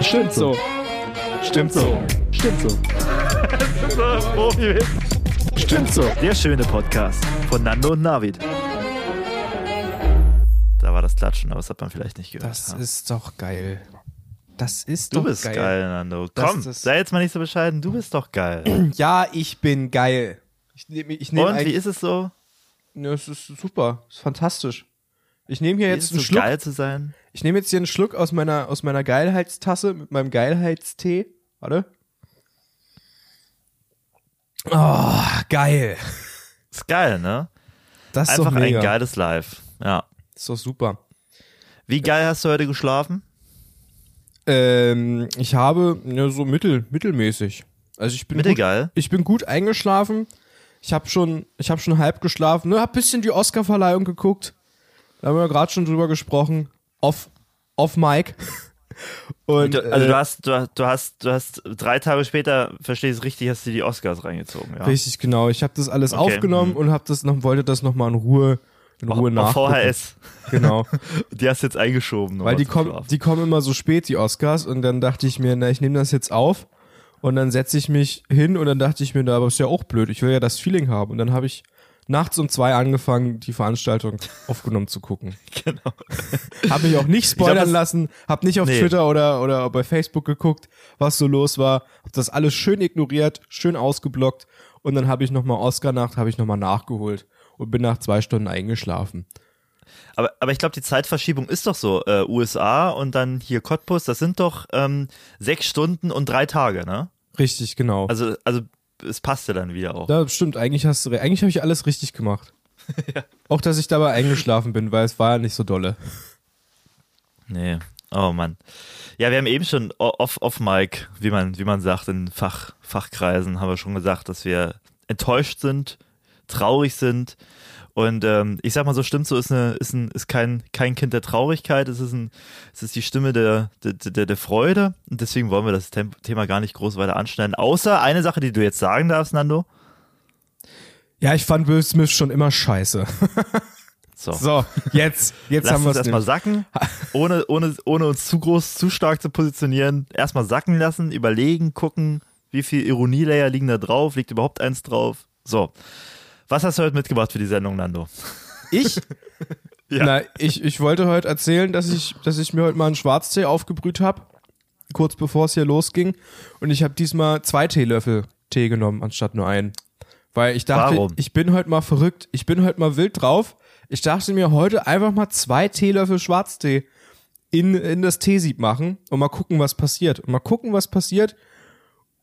Stimmt so. Stimmt so. Stimmt so. Stimmt so. Der schöne Podcast von Nando und Navid. Da war das Klatschen, aber das hat man vielleicht nicht gehört. Das ja. ist doch geil. Das ist du doch bist geil. Nando. Komm, das- sei jetzt mal nicht so bescheiden. Du bist doch geil. Ja, ich bin geil. Ich nehme ich nehm Und wie ist es so? Ja, es ist super. Es ist fantastisch. Ich nehme hier Wie jetzt einen Schluck. geil zu sein? Ich nehme jetzt hier einen Schluck aus meiner, aus meiner Geilheitstasse mit meinem Geilheitstee. Warte. Oh, geil. Ist geil, ne? Das ist Einfach ein geiles Live. Ja. ist doch super. Wie geil hast du heute geschlafen? Ähm, ich habe ja, so mittel, mittelmäßig. Also ich bin gut, Mittelgeil. ich bin gut eingeschlafen. Ich habe schon, ich habe schon halb geschlafen. Ne, hab bisschen die Oscarverleihung geguckt. Da haben wir gerade schon drüber gesprochen. Off, off Mic. Und Du, also äh, du hast, du, hast- du hast, du hast drei Tage später, verstehe ich es richtig, hast du die Oscars reingezogen, ja. Richtig, genau. Ich habe das alles Okay, aufgenommen mhm. und habe das noch, wollte das nochmal in Ruhe, in Ruhe nachgucken. VHS. Genau. Die hast du jetzt eingeschoben. Weil die Schlafen. die kommen immer so spät, die Oscars, und dann dachte ich mir, na, ich nehme das jetzt auf und dann setze ich mich hin und dann dachte ich mir, na, aber ist ja auch blöd, ich will ja das Feeling haben. Und dann habe ich nachts um zwei angefangen, die Veranstaltung aufgenommen zu gucken. Genau. Habe mich auch nicht glaub, spoilern das- lassen, habe nicht auf Nee. Twitter oder, oder bei Facebook geguckt, was so los war, habe das alles schön ignoriert, schön ausgeblockt und dann habe ich nochmal Oscar-Nacht, habe ich nochmal nachgeholt und bin nach zwei Stunden eingeschlafen. Aber, aber ich glaube, die Zeitverschiebung ist doch so. Äh, USA und dann hier Cottbus, das sind doch ähm, sechs Stunden und drei Tage, ne? Richtig, genau. Also, also es passt ja dann wieder auch. Ja, stimmt. Eigentlich hast du, re- eigentlich habe ich alles richtig gemacht. Auch, dass ich dabei eingeschlafen bin, weil es war ja nicht so dolle. Nee. Oh Mann. Ja, wir haben eben schon off, off Mic, wie man, wie man sagt, in Fach, Fachkreisen haben wir schon gesagt, dass wir enttäuscht sind, traurig sind. Und ähm, ich sag mal so, stimmt so, ist, eine, ist, ein, ist kein, kein Kind der Traurigkeit, es ist, ein, es ist die Stimme der, der, der, der Freude. Und deswegen wollen wir das Thema gar nicht groß weiter anschneiden. Außer eine Sache, die du jetzt sagen darfst, Nando. Ja, ich fand Will Smith schon immer scheiße. So. So, jetzt, jetzt Lass haben wir uns es erstmal sacken, ohne, ohne, ohne uns zu groß, zu stark zu positionieren. Erstmal sacken lassen, überlegen, gucken, wie viel Ironielayer liegen da drauf, liegt überhaupt eins drauf. So. Was hast du heute mitgebracht für die Sendung, Nando? Ich? Ja. Na, ich, ich wollte heute erzählen, dass ich, dass ich mir heute mal einen Schwarztee aufgebrüht habe, kurz bevor es hier losging. Und ich habe diesmal zwei Teelöffel Tee genommen, anstatt nur einen. Weil ich dachte, Warum? ich bin heute mal verrückt, ich bin heute mal wild drauf. Ich dachte mir heute einfach mal zwei Teelöffel Schwarztee in, in das Teesieb machen und mal gucken, was passiert. Und mal gucken, was passiert.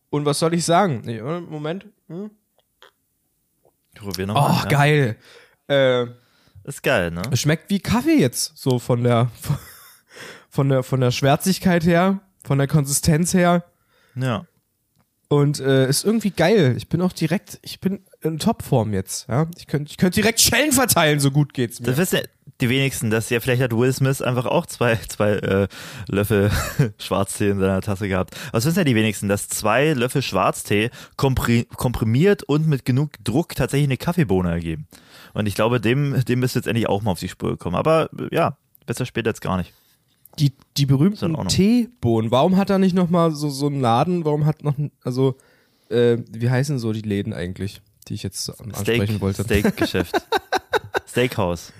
Und was soll ich sagen? Nee? Moment. Hm? Probier nochmal. Oh, geil. Äh, Ist geil, ne? es schmeckt wie Kaffee jetzt, so von der, von der, von der Schwärzigkeit her, von der Konsistenz her. Ja. Und äh, ist irgendwie geil. Ich bin auch direkt, ich bin in Topform jetzt. Ja, ich könnte, ich könnte direkt Schellen verteilen, so gut geht's mir. Das ja die wenigsten, dass ja vielleicht hat Will Smith einfach auch zwei, zwei äh, Löffel Schwarztee in seiner Tasse gehabt. Aber das wissen ja die wenigsten, dass zwei Löffel Schwarztee kompri komprimiert und mit genug Druck tatsächlich eine Kaffeebohne ergeben. Und ich glaube, dem, dem bist du jetzt endlich auch mal auf die Spur gekommen. Aber äh, ja, besser später als gar nicht. Die, die berühmten. Teebohnen. Warum hat er nicht noch mal so so einen Laden? Warum hat noch, also äh, wie heißen so die Läden eigentlich, die ich jetzt ansprechen Steak, wollte? Steakgeschäft. Steakhouse.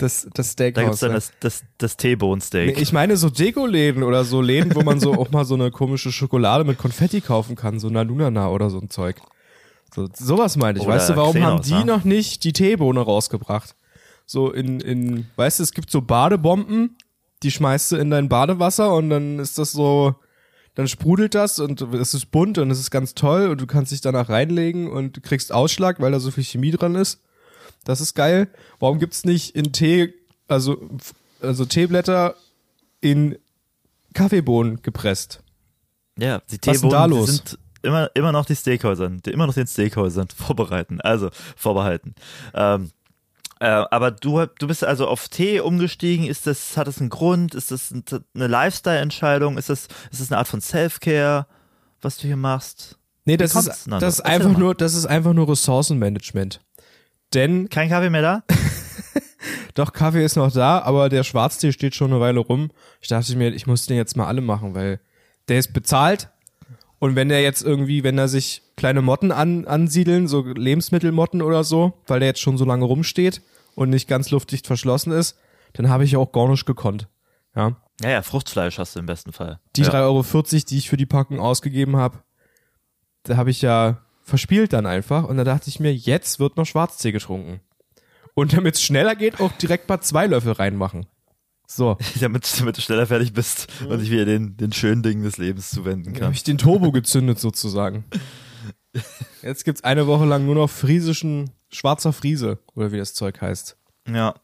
Das, das Da gibt's Steakhouse. dann ja. das, das, das Teebohnensteak. Nee, ich meine so Deko-Läden oder so Läden, wo man so auch mal so eine komische Schokolade mit Konfetti kaufen kann, so Nalunana oder so ein Zeug. So, sowas meinte ich. Oder weißt du, warum haben Xenos, die ne? noch nicht die Teebohne rausgebracht? So in, in, weißt du, es gibt so Badebomben, die schmeißt du in dein Badewasser und dann ist das so, dann sprudelt das und es ist bunt und es ist ganz toll und du kannst dich danach reinlegen und kriegst Ausschlag, weil da so viel Chemie dran ist. Das ist geil. Warum gibt's nicht in Tee, also, also Teeblätter in Kaffeebohnen gepresst? Ja, die Was Teebohnen sind immer, immer noch die Steakhäusern, die immer noch den Steakhäusern vorbereiten, also vorbehalten. Ähm, äh, aber du, du bist also auf Tee umgestiegen. Ist das, hat das einen Grund? Ist das ein- eine Lifestyle-Entscheidung? Ist das, ist das eine Art von Self-Care, was du hier machst? Nee, das ist, das ist einfach mal. nur, das ist einfach nur Ressourcenmanagement. Denn Kein Kaffee mehr da? Doch, Kaffee ist noch da, aber der Schwarztee steht schon eine Weile rum. Ich dachte mir, ich muss den jetzt mal alle machen, weil der ist bezahlt. Und wenn der jetzt irgendwie, wenn er sich kleine Motten an, ansiedeln, so Lebensmittelmotten oder so, weil der jetzt schon so lange rumsteht und nicht ganz luftdicht verschlossen ist, dann habe ich auch gar nicht gekonnt. Ja. Ja, ja, Fruchtfleisch hast du im besten Fall. Die ja. 3,40 Euro, die ich für die Packung ausgegeben habe, da habe ich ja verspielt dann einfach. Und da dachte ich mir, jetzt wird noch Schwarztee getrunken. Und damit es schneller geht, auch direkt mal zwei Löffel reinmachen. So. damit, damit du schneller fertig bist und dich wieder den, den schönen Dingen des Lebens zuwenden Da habe ich den Turbo gezündet sozusagen. Jetzt gibt's eine Woche lang nur noch friesischen, schwarzer Friese, oder wie das Zeug heißt. Ja.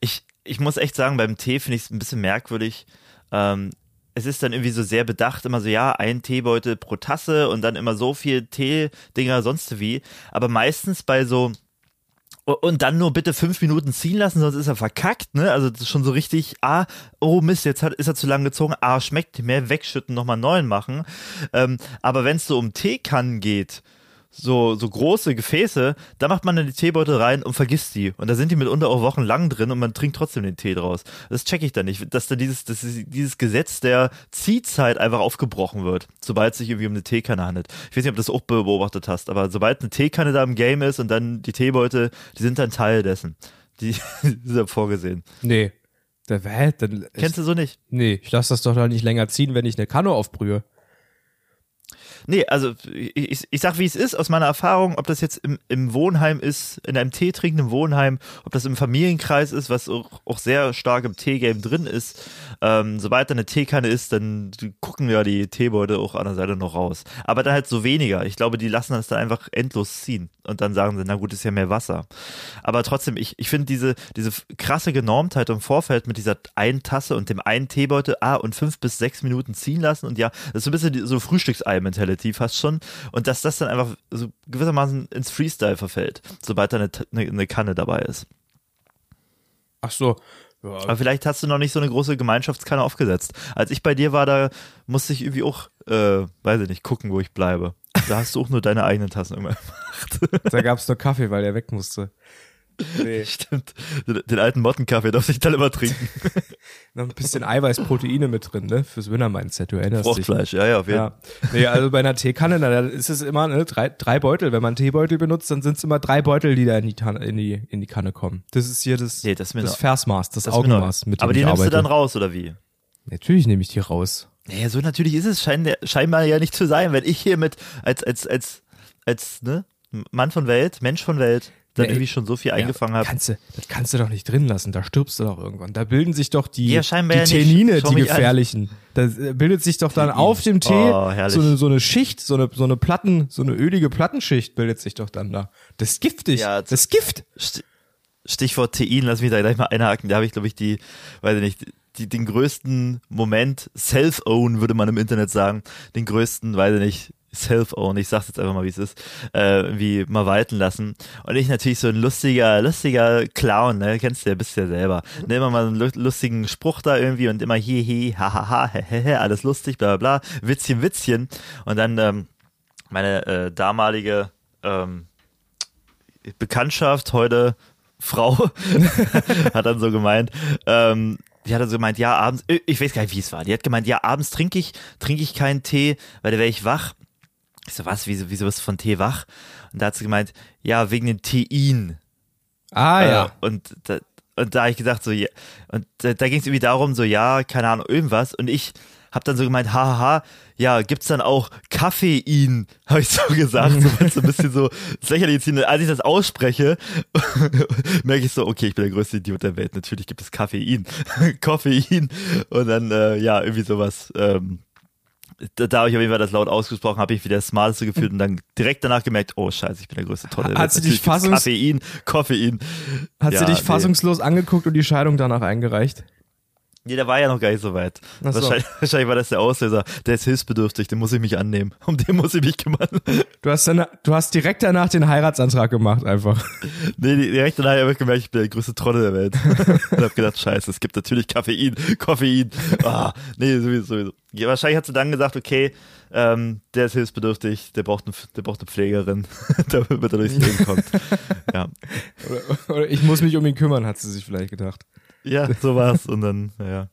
Ich, ich muss echt sagen, beim Tee finde ich es ein bisschen merkwürdig. Ähm, es ist dann irgendwie so sehr bedacht, immer so, ja, ein Teebeutel pro Tasse und dann immer so viel Tee-Dinger sonst wie. Aber meistens bei so, und dann nur bitte fünf Minuten ziehen lassen, sonst ist er verkackt, ne? Also das ist schon so richtig, ah, oh Mist, jetzt hat, ist er zu lang gezogen, ah, schmeckt mehr, wegschütten, nochmal neuen machen. Ähm, aber wenn es so um Teekannen geht, so, so große Gefäße, da macht man dann die Teebeutel rein und vergisst die. Und da sind die mitunter auch wochenlang drin und man trinkt trotzdem den Tee draus. Das checke ich dann nicht, dass da dieses, dass dieses Gesetz der Ziehzeit einfach aufgebrochen wird, sobald es sich irgendwie um eine Teekanne handelt. Ich weiß nicht, ob du das auch beobachtet hast, aber sobald eine Teekanne da im Game ist und dann die Teebeutel, die sind dann Teil dessen. Die, die sind dann vorgesehen. Nee. Da, hä? Dann, Kennst du so nicht? Nee, ich lasse das doch dann nicht länger ziehen, wenn ich eine Kanne aufbrühe. Nee, also ich, ich, sag, wie es ist, aus meiner Erfahrung, ob das jetzt im, im Wohnheim ist, in einem Tee trinkenden Wohnheim, ob das im Familienkreis ist, was auch, auch sehr stark im Teegame drin ist. Ähm, sobald da eine Teekanne ist, dann gucken ja die Teebeutel auch an der Seite noch raus. Aber dann halt so weniger. Ich glaube, die lassen das dann einfach endlos ziehen. Und dann sagen sie, na gut, ist ja mehr Wasser. Aber trotzdem, ich, ich finde diese, diese krasse Genormtheit im Vorfeld mit dieser einen Tasse und dem einen Teebeutel, ah, und fünf bis sechs Minuten ziehen lassen und ja, das ist so ein bisschen so Frühstücksei-Mentality fast schon. Und dass das dann einfach so gewissermaßen ins Freestyle verfällt, sobald da eine, eine, eine Kanne dabei ist. Ach so. Ja, Aber vielleicht hast du noch nicht so eine große Gemeinschaftskanne aufgesetzt. Als ich bei dir war, da musste ich irgendwie auch, äh, weiß ich nicht, gucken, wo ich bleibe. Da hast du auch nur deine eigenen Tassen immer. da gab's nur Kaffee, weil der weg musste. Nee. Stimmt. Den, alten Mottenkaffee darf ich dann immer trinken. Noch ein bisschen Eiweiß-Proteine mit drin, ne? Fürs Winner-Mindset, du erinnerst dich. Fruchtfleisch, ja, ja, auf jeden Ja. Nee, also bei einer Teekanne, da ist es immer ne, drei, drei Beutel. Wenn man Teebeutel benutzt, dann sind es immer drei Beutel, die da in die, Tanne, in die, in die Kanne kommen. Das ist hier das, Nee, das das Versmaß, das, Das. Augenmaß, mit dem Aber die nimmst arbeite. du dann raus, oder wie? Natürlich nehme ich die raus. Naja, so natürlich ist es schein, scheinbar ja nicht zu sein, wenn ich hier mit als, als, als, als, ne, Mann von Welt, Mensch von Welt, dann Nee, irgendwie schon so viel eingefangen ja, habe. kannst du, Das kannst du doch nicht drin lassen, da stirbst du doch irgendwann. Da bilden sich doch die, Ja, die ja Schau die mich an. gefährlichen. Da bildet sich doch dann Tannin. auf dem Tee Oh, so, eine, so eine Schicht, so eine, so eine Platten, so eine ölige Plattenschicht bildet sich doch dann da. Das ist giftig. Ja, das ist Gift. St- Stichwort Tein, lass mich da gleich mal einhaken. Da habe ich, glaube ich, die, weiß ich nicht, die, den größten Moment, Self-Own würde man im Internet sagen, den größten, weiß ich nicht, Self-Own, ich sag's jetzt einfach mal, wie es ist, äh, wie mal walten lassen. Und ich natürlich so ein lustiger, lustiger Clown, ne, kennst du ja, bist du ja selber. Ne, immer mal so einen lu- lustigen Spruch da irgendwie und immer hi, hi, ha, ha, ha, he, he, he, alles lustig, bla, bla, bla, Witzchen, Witzchen. Und dann, ähm, meine äh, damalige, ähm, Bekanntschaft, heute Frau, hat dann so gemeint, ähm, die hat dann so gemeint, ja, abends, äh, ich weiß gar nicht, wie es war. Die hat gemeint, ja, abends trinke ich, trinke ich keinen Tee, weil da wäre ich wach. Ich so, was, wieso, wieso bist du von Tee wach? Und da hat sie gemeint, ja, wegen den Tein. Ah ja. Äh, und da, und da habe ich gesagt, so, ja, und da, da ging es irgendwie darum, so, ja, keine Ahnung, irgendwas. Und ich habe dann so gemeint, hahaha, ja, gibt's dann auch Kaffein, habe ich so gesagt, so, so ein bisschen so ins lächerliche ziehen. Als ich das ausspreche, merke ich so, okay, ich bin der größte Idiot der Welt. Natürlich gibt es Kaffein, Koffein und dann, äh, ja, irgendwie sowas. Ähm, da, da habe ich auf jeden Fall das laut ausgesprochen, habe ich wieder das Smarteste gefühlt und dann direkt danach gemerkt, oh scheiße, ich bin der größte Tolle. Hat sie dich fassungs- Koffein, Koffein. Hat Ja, sie dich nee. fassungslos angeguckt und die Scheidung danach eingereicht? Nee, der war ja noch gar nicht so weit. So. Wahrscheinlich, wahrscheinlich war das der Auslöser. Der ist hilfsbedürftig, den muss ich mich annehmen. Um den muss ich mich kümmern. Du hast, dann, du hast direkt danach den Heiratsantrag gemacht, einfach. Nee, direkt danach habe ich gemerkt, ich bin der größte Trottel der Welt. Und hab gedacht, scheiße, es gibt natürlich Koffein, Koffein. Ah, nee, sowieso, sowieso. Ja, wahrscheinlich hat sie dann gesagt, okay, ähm, der ist hilfsbedürftig, der braucht, eine, der braucht eine Pflegerin, damit er durchs Leben kommt. Ja. Oder, oder ich muss mich um ihn kümmern, hat sie sich vielleicht gedacht. Ja, so war's. Und dann, naja.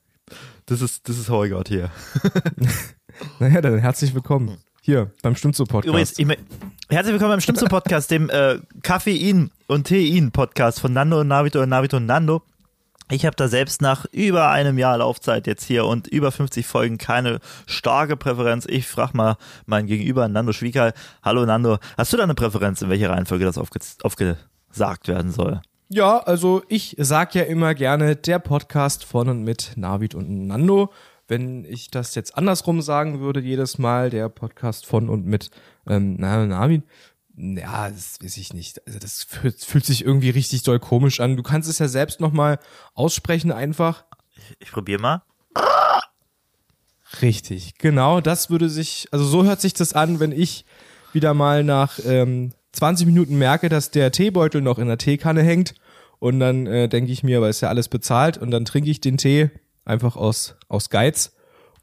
Das ist, das ist how I got here. Naja, dann herzlich willkommen. Hier, beim Stimmzo-Podcast. Übrigens, ich, mein- herzlich willkommen beim Stimmzo Podcast, dem äh, Kaffein und Tein Podcast von Nando und Navito und Navito und Nando. Ich habe da selbst nach über einem Jahr Laufzeit jetzt hier und über 50 Folgen keine starke Präferenz. Ich frage mal meinen Gegenüber, Nando Schwiegal. Hallo Nando, hast du da eine Präferenz, in welcher Reihenfolge das aufge aufgesagt werden soll? Ja, also ich sag ja immer gerne der Podcast von und mit Navid und Nando. Wenn ich das jetzt andersrum sagen würde, jedes Mal der Podcast von und mit ähm, na, Navid, ja, das weiß ich nicht. Also das fühlt, fühlt sich irgendwie richtig doll komisch an. Du kannst es ja selbst nochmal aussprechen einfach. Ich probiere mal. Richtig, genau, das würde sich, also so hört sich das an, wenn ich wieder mal nach ähm, 20 Minuten merke, dass der Teebeutel noch in der Teekanne hängt und dann äh, denke ich mir, weil es ja alles bezahlt und dann trinke ich den Tee einfach aus, aus Geiz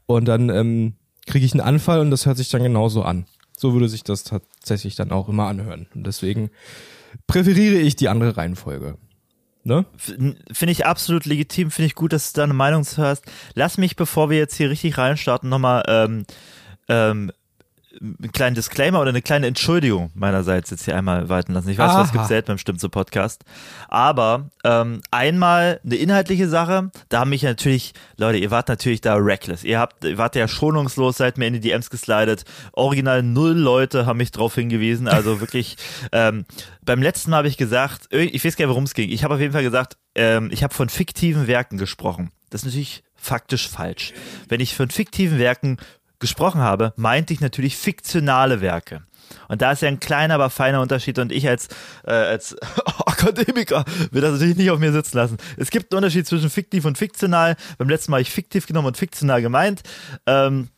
und dann ähm, kriege ich einen Anfall und das hört sich dann genauso an. So würde sich das tatsächlich dann auch immer anhören und deswegen präferiere ich die andere Reihenfolge. Ne? Finde ich absolut legitim, finde ich gut, dass du deine Meinung hast. Lass mich, bevor wir jetzt hier richtig reinstarten, nochmal ähm, ähm, einen kleinen Disclaimer oder eine kleine Entschuldigung meinerseits jetzt hier einmal walten lassen. Ich weiß, was Aha. gibt selten beim Stimmt so Podcast. Aber ähm, einmal eine inhaltliche Sache, da haben mich natürlich, Leute, ihr wart natürlich da reckless. Ihr habt, ihr wart ja schonungslos, seid mir in die DMs geslidet. Original null Leute haben mich drauf hingewiesen. Also wirklich, ähm, beim letzten Mal habe ich gesagt, ich weiß gar nicht, worum es ging. Ich habe auf jeden Fall gesagt, ähm, ich habe von fiktiven Werken gesprochen. Das ist natürlich faktisch falsch. Wenn ich von fiktiven Werken gesprochen habe, meinte ich natürlich fiktionale Werke. Und da ist ja ein kleiner, aber feiner Unterschied und ich als, äh, als Akademiker will das natürlich nicht auf mir sitzen lassen. Es gibt einen Unterschied zwischen fiktiv und fiktional. Beim letzten Mal habe ich fiktiv genommen und fiktional gemeint. Ähm,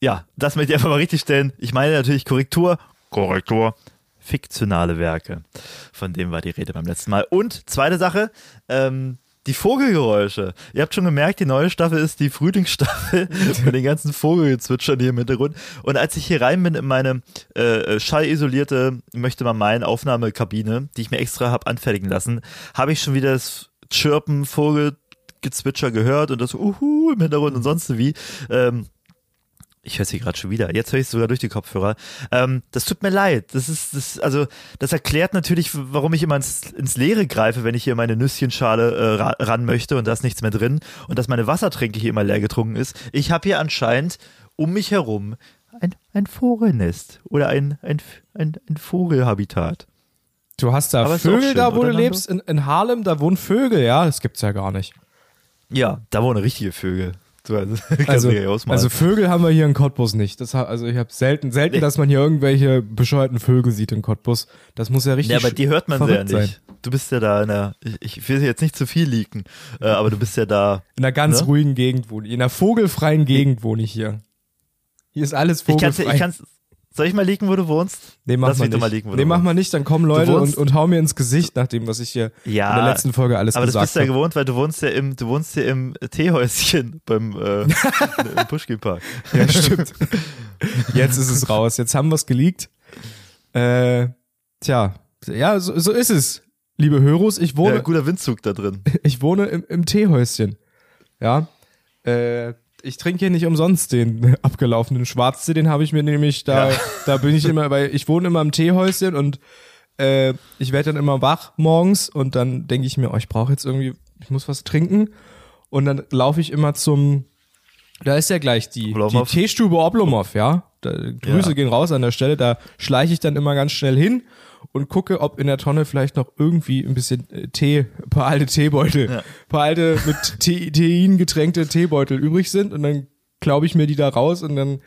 ja, das möchte ich einfach mal richtig stellen. Ich meine natürlich Korrektur. Korrektur. Fiktionale Werke. Von dem war die Rede beim letzten Mal. Und zweite Sache, ähm, die Vogelgeräusche. Ihr habt schon gemerkt, die neue Staffel ist die Frühlingsstaffel mit den ganzen Vogelgezwitschern hier im Hintergrund. Und als ich hier rein bin in meine äh, schallisolierte, möchte man meinen, Aufnahmekabine, die ich mir extra habe anfertigen lassen, habe ich schon wieder das Chirpen, Vogelgezwitscher gehört und das Uhu im Hintergrund und sonst wie. Ähm, ich höre sie gerade schon wieder. Jetzt höre ich es sogar durch die Kopfhörer. Ähm, das tut mir leid. Das ist, das, also, das erklärt natürlich, warum ich immer ins, ins Leere greife, wenn ich hier meine Nüsschenschale äh, ra ran möchte und da ist nichts mehr drin und dass meine Wassertränke hier immer leer getrunken ist. Ich habe hier anscheinend um mich herum ein, ein Vogelnest oder ein, ein, ein, ein Vogelhabitat. Du hast da Aber Vögel schön, da, wo du lebst, in, in Harlem, da wohnen Vögel, ja, das gibt's ja gar nicht. Ja, da wohnen richtige Vögel. Also, Also, also Vögel haben wir hier in Cottbus nicht. Das, also ich habe selten, selten, Nee. dass man hier irgendwelche bescheuerten Vögel sieht in Cottbus. Das muss ja richtig. Ja, aber die hört man sehr verrückt sein. nicht. Du bist ja da in der, ich, ich will jetzt nicht zu viel leaken, äh, aber du bist ja da. In einer ganz Ne? ruhigen Gegend wohne ich. In einer vogelfreien Gegend wohne ich hier. Hier ist alles Ich kann's, vogelfrei. ich kann's, soll ich mal leaken, wo du wohnst? nee, mach Lass mal nicht. mal liegen, nee, mach mal nicht, dann kommen Leute und, und hauen mir ins Gesicht, nach dem, was ich hier Ja, in der letzten Folge alles aber das gesagt bist du ja habe. gewohnt, weil du wohnst ja im, du wohnst ja im Teehäuschen beim äh, im Pushkin Park. Ja, stimmt. Jetzt ist es raus. Jetzt haben wir es geleakt. Äh, tja, ja, so, so ist es. Liebe Hörus, ich wohne, Ja, guter Windzug da drin. ich wohne im, im Teehäuschen. Ja. Äh, ich trinke hier nicht umsonst den abgelaufenen Schwarztee, den habe ich mir nämlich da, Ja. da bin ich immer, weil ich wohne immer im Teehäuschen und äh, ich werde dann immer wach morgens und dann denke ich mir, oh, ich brauche jetzt irgendwie, ich muss was trinken und dann laufe ich immer zum, da ist ja gleich die, die Oblomov. Teestube Oblomov, ja. Da, Grüße Ja. gehen raus an der Stelle, da schleiche ich dann immer ganz schnell hin und gucke, ob in der Tonne vielleicht noch irgendwie ein bisschen äh, Tee, ein paar alte Teebeutel, Ja. paar alte mit Te Tein getränkte Teebeutel übrig sind und dann klaube ich mir die da raus und dann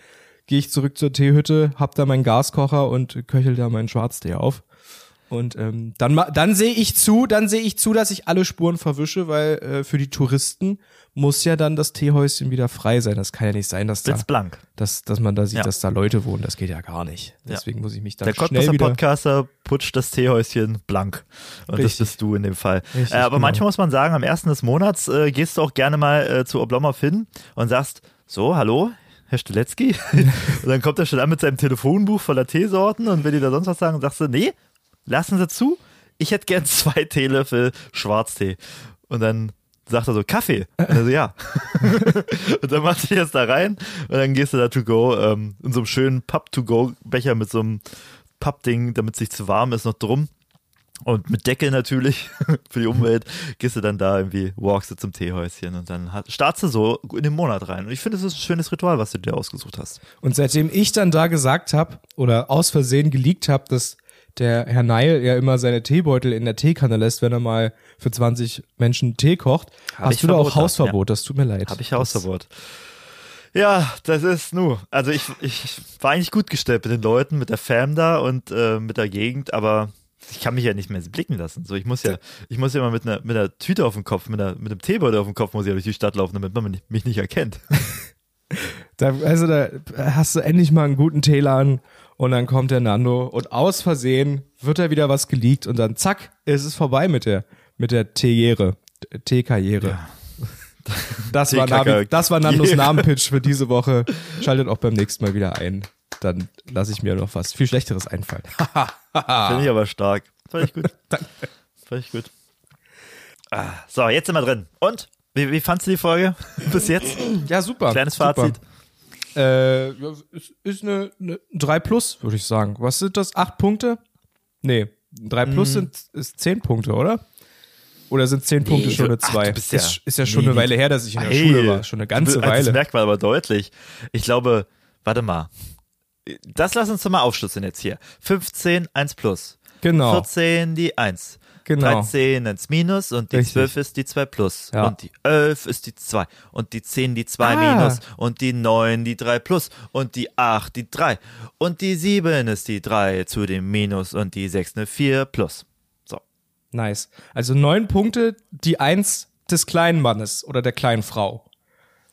gehe ich zurück zur Teehütte, hab da meinen Gaskocher und köchel da meinen Schwarztee auf. Und ähm, dann, dann sehe ich zu, dann sehe ich zu, dass ich alle Spuren verwische, weil äh, für die Touristen muss ja dann das Teehäuschen wieder frei sein. Das kann ja nicht sein, dass da, Blitzblank. dass, dass man da sieht, Ja. dass da Leute wohnen. Das geht ja gar nicht. Ja. Deswegen muss ich mich dann Der schnell wieder. Podcaster putscht das Teehäuschen blank. Und Richtig. das bist du in dem Fall. Richtig, äh, aber genau. manchmal muss man sagen, am ersten des Monats äh, gehst du auch gerne mal äh, zu Oblomov hin und sagst, so, hallo, Herr Stiletzky. und dann kommt er schon an mit seinem Telefonbuch voller Teesorten und will dir da sonst was sagen und sagst du, nee, lassen Sie zu, ich hätte gern zwei Teelöffel Schwarztee. Und dann sagt er so, Kaffee. Und er so, ja. und dann machst du jetzt da rein und dann gehst du da to go, ähm, in so einem schönen Pub-to-go-Becher mit so einem Pappding, damit es nicht zu warm ist, noch drum. Und mit Deckel natürlich für die Umwelt gehst du dann da irgendwie, walkst du zum Teehäuschen und dann hat, startest du so in den Monat rein. Und ich finde, das ist ein schönes Ritual, was du dir ausgesucht hast. Und seitdem ich dann da gesagt habe oder aus Versehen geleakt habe, dass der Herr Neil ja immer seine Teebeutel in der Teekanne lässt, wenn er mal für 20 Menschen Tee kocht, Hab hast du da auch Verbot, Hausverbot. Das tut mir leid. Habe ich Hausverbot. Ja, das ist nu. Also ich, ich war eigentlich gut gestellt mit den Leuten, mit der Fam da und äh, mit der Gegend, aber ich kann mich ja nicht mehr blicken lassen. So, ich muss ja, ich muss ja immer mit einer, mit einer Tüte auf dem Kopf, mit, einer, mit einem Teebeutel auf dem Kopf muss ich ja durch die Stadt laufen, damit man mich, mich nicht erkennt. Da, also da hast du endlich mal einen guten Teeladen und dann kommt der Nando und aus Versehen wird da wieder was geleakt und dann zack, ist es vorbei mit der mit der Teejere, Teekarriere. Das war, Navi, das war Nandos. Namenpitch für diese Woche. Schaltet auch beim nächsten Mal wieder ein. Dann lasse ich mir noch was viel Schlechteres einfallen. Finde ich aber stark. Fand ich gut. Danke. Fand ich gut. Ah, so, jetzt sind wir drin. Und? Wie, wie fandst du die Folge bis jetzt? Ja, super. Kleines super. Äh, es ist eine, eine 3 plus, würde ich sagen. Was sind das? 8 Punkte? Nee, 3 plus Mhm. sind ist 10 Punkte, oder? Oder sind 10 Punkte schon eine ach, 2? du bist ja- ist, ist ja schon nee, eine nee. Weile her, dass ich in der Hey, Schule war. Schon eine ganze Das Weile. merkt man aber deutlich. Ich glaube, warte mal. Das lass uns doch mal aufschlüsseln jetzt hier. 15, 1 plus. Genau. 14, die 1. Genau. 13 ins Minus und die Richtig. 12 ist die 2 plus. Ja. Und die 11 ist die 2. Und die 10 die 2 Ah. minus. Und die 9 die 3 plus. Und die 8 die 3. Und die 7 ist die 3 zu dem Minus. Und die 6 eine 4 plus. So. Nice. Also 9 Punkte, die 1 des kleinen Mannes oder der kleinen Frau.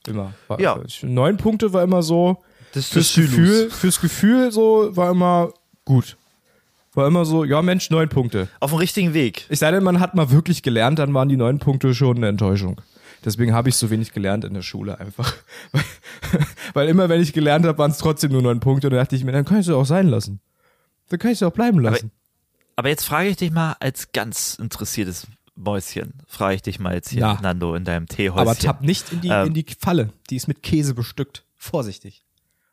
Immer. War, Ja. 9 Punkte war immer so, Das fürs. Gefühl, fürs Gefühl so war immer gut. War immer so, ja Mensch, 9 Punkte. Auf dem richtigen Weg. Ich sei denn, man hat mal wirklich gelernt, dann waren die neun Punkte schon eine Enttäuschung. Deswegen habe ich so wenig gelernt in der Schule einfach. Weil, immer, wenn ich gelernt habe, waren es trotzdem nur neun Punkte. Und dann dachte ich mir, dann kann ich es auch sein lassen. Dann kann ich es auch bleiben lassen. Aber jetzt frage ich dich mal als ganz interessiertes Mäuschen, frage ich dich mal jetzt hier, Ja. Nando, in deinem Teehäuschen. Aber, tapp nicht in die, Ähm. in die Falle. Die ist mit Käse bestückt. Vorsichtig.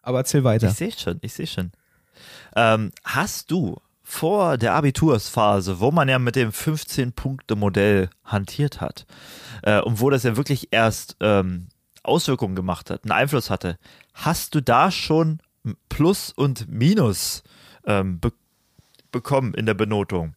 Aber erzähl weiter. Ich sehe schon, ich sehe schon. Ähm, hast du vor der Abitursphase, wo man ja mit dem 15-Punkte-Modell hantiert hat äh, und wo das ja wirklich erst ähm, Auswirkungen gemacht hat, einen Einfluss hatte, hast du da schon Plus und Minus ähm, be bekommen in der Benotung?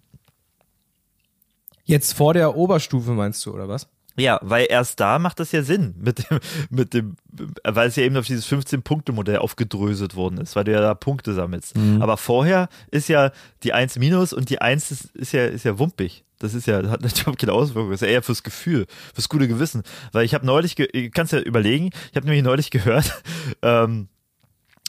Jetzt vor der Oberstufe meinst du, oder was? Ja, weil erst da macht das ja Sinn mit dem, mit dem, weil es ja eben auf dieses 15-Punkte-Modell aufgedröselt worden ist, weil du ja da Punkte sammelst. Aber vorher ist ja die 1 minus und die 1 ist, ist ja, ist ja wumpig. Das ist ja, hat natürlich keine Auswirkung. Das ist ja eher fürs Gefühl, fürs gute Gewissen. Weil ich habe neulich, ge ich kann's ja überlegen, ich habe nämlich neulich gehört, ähm,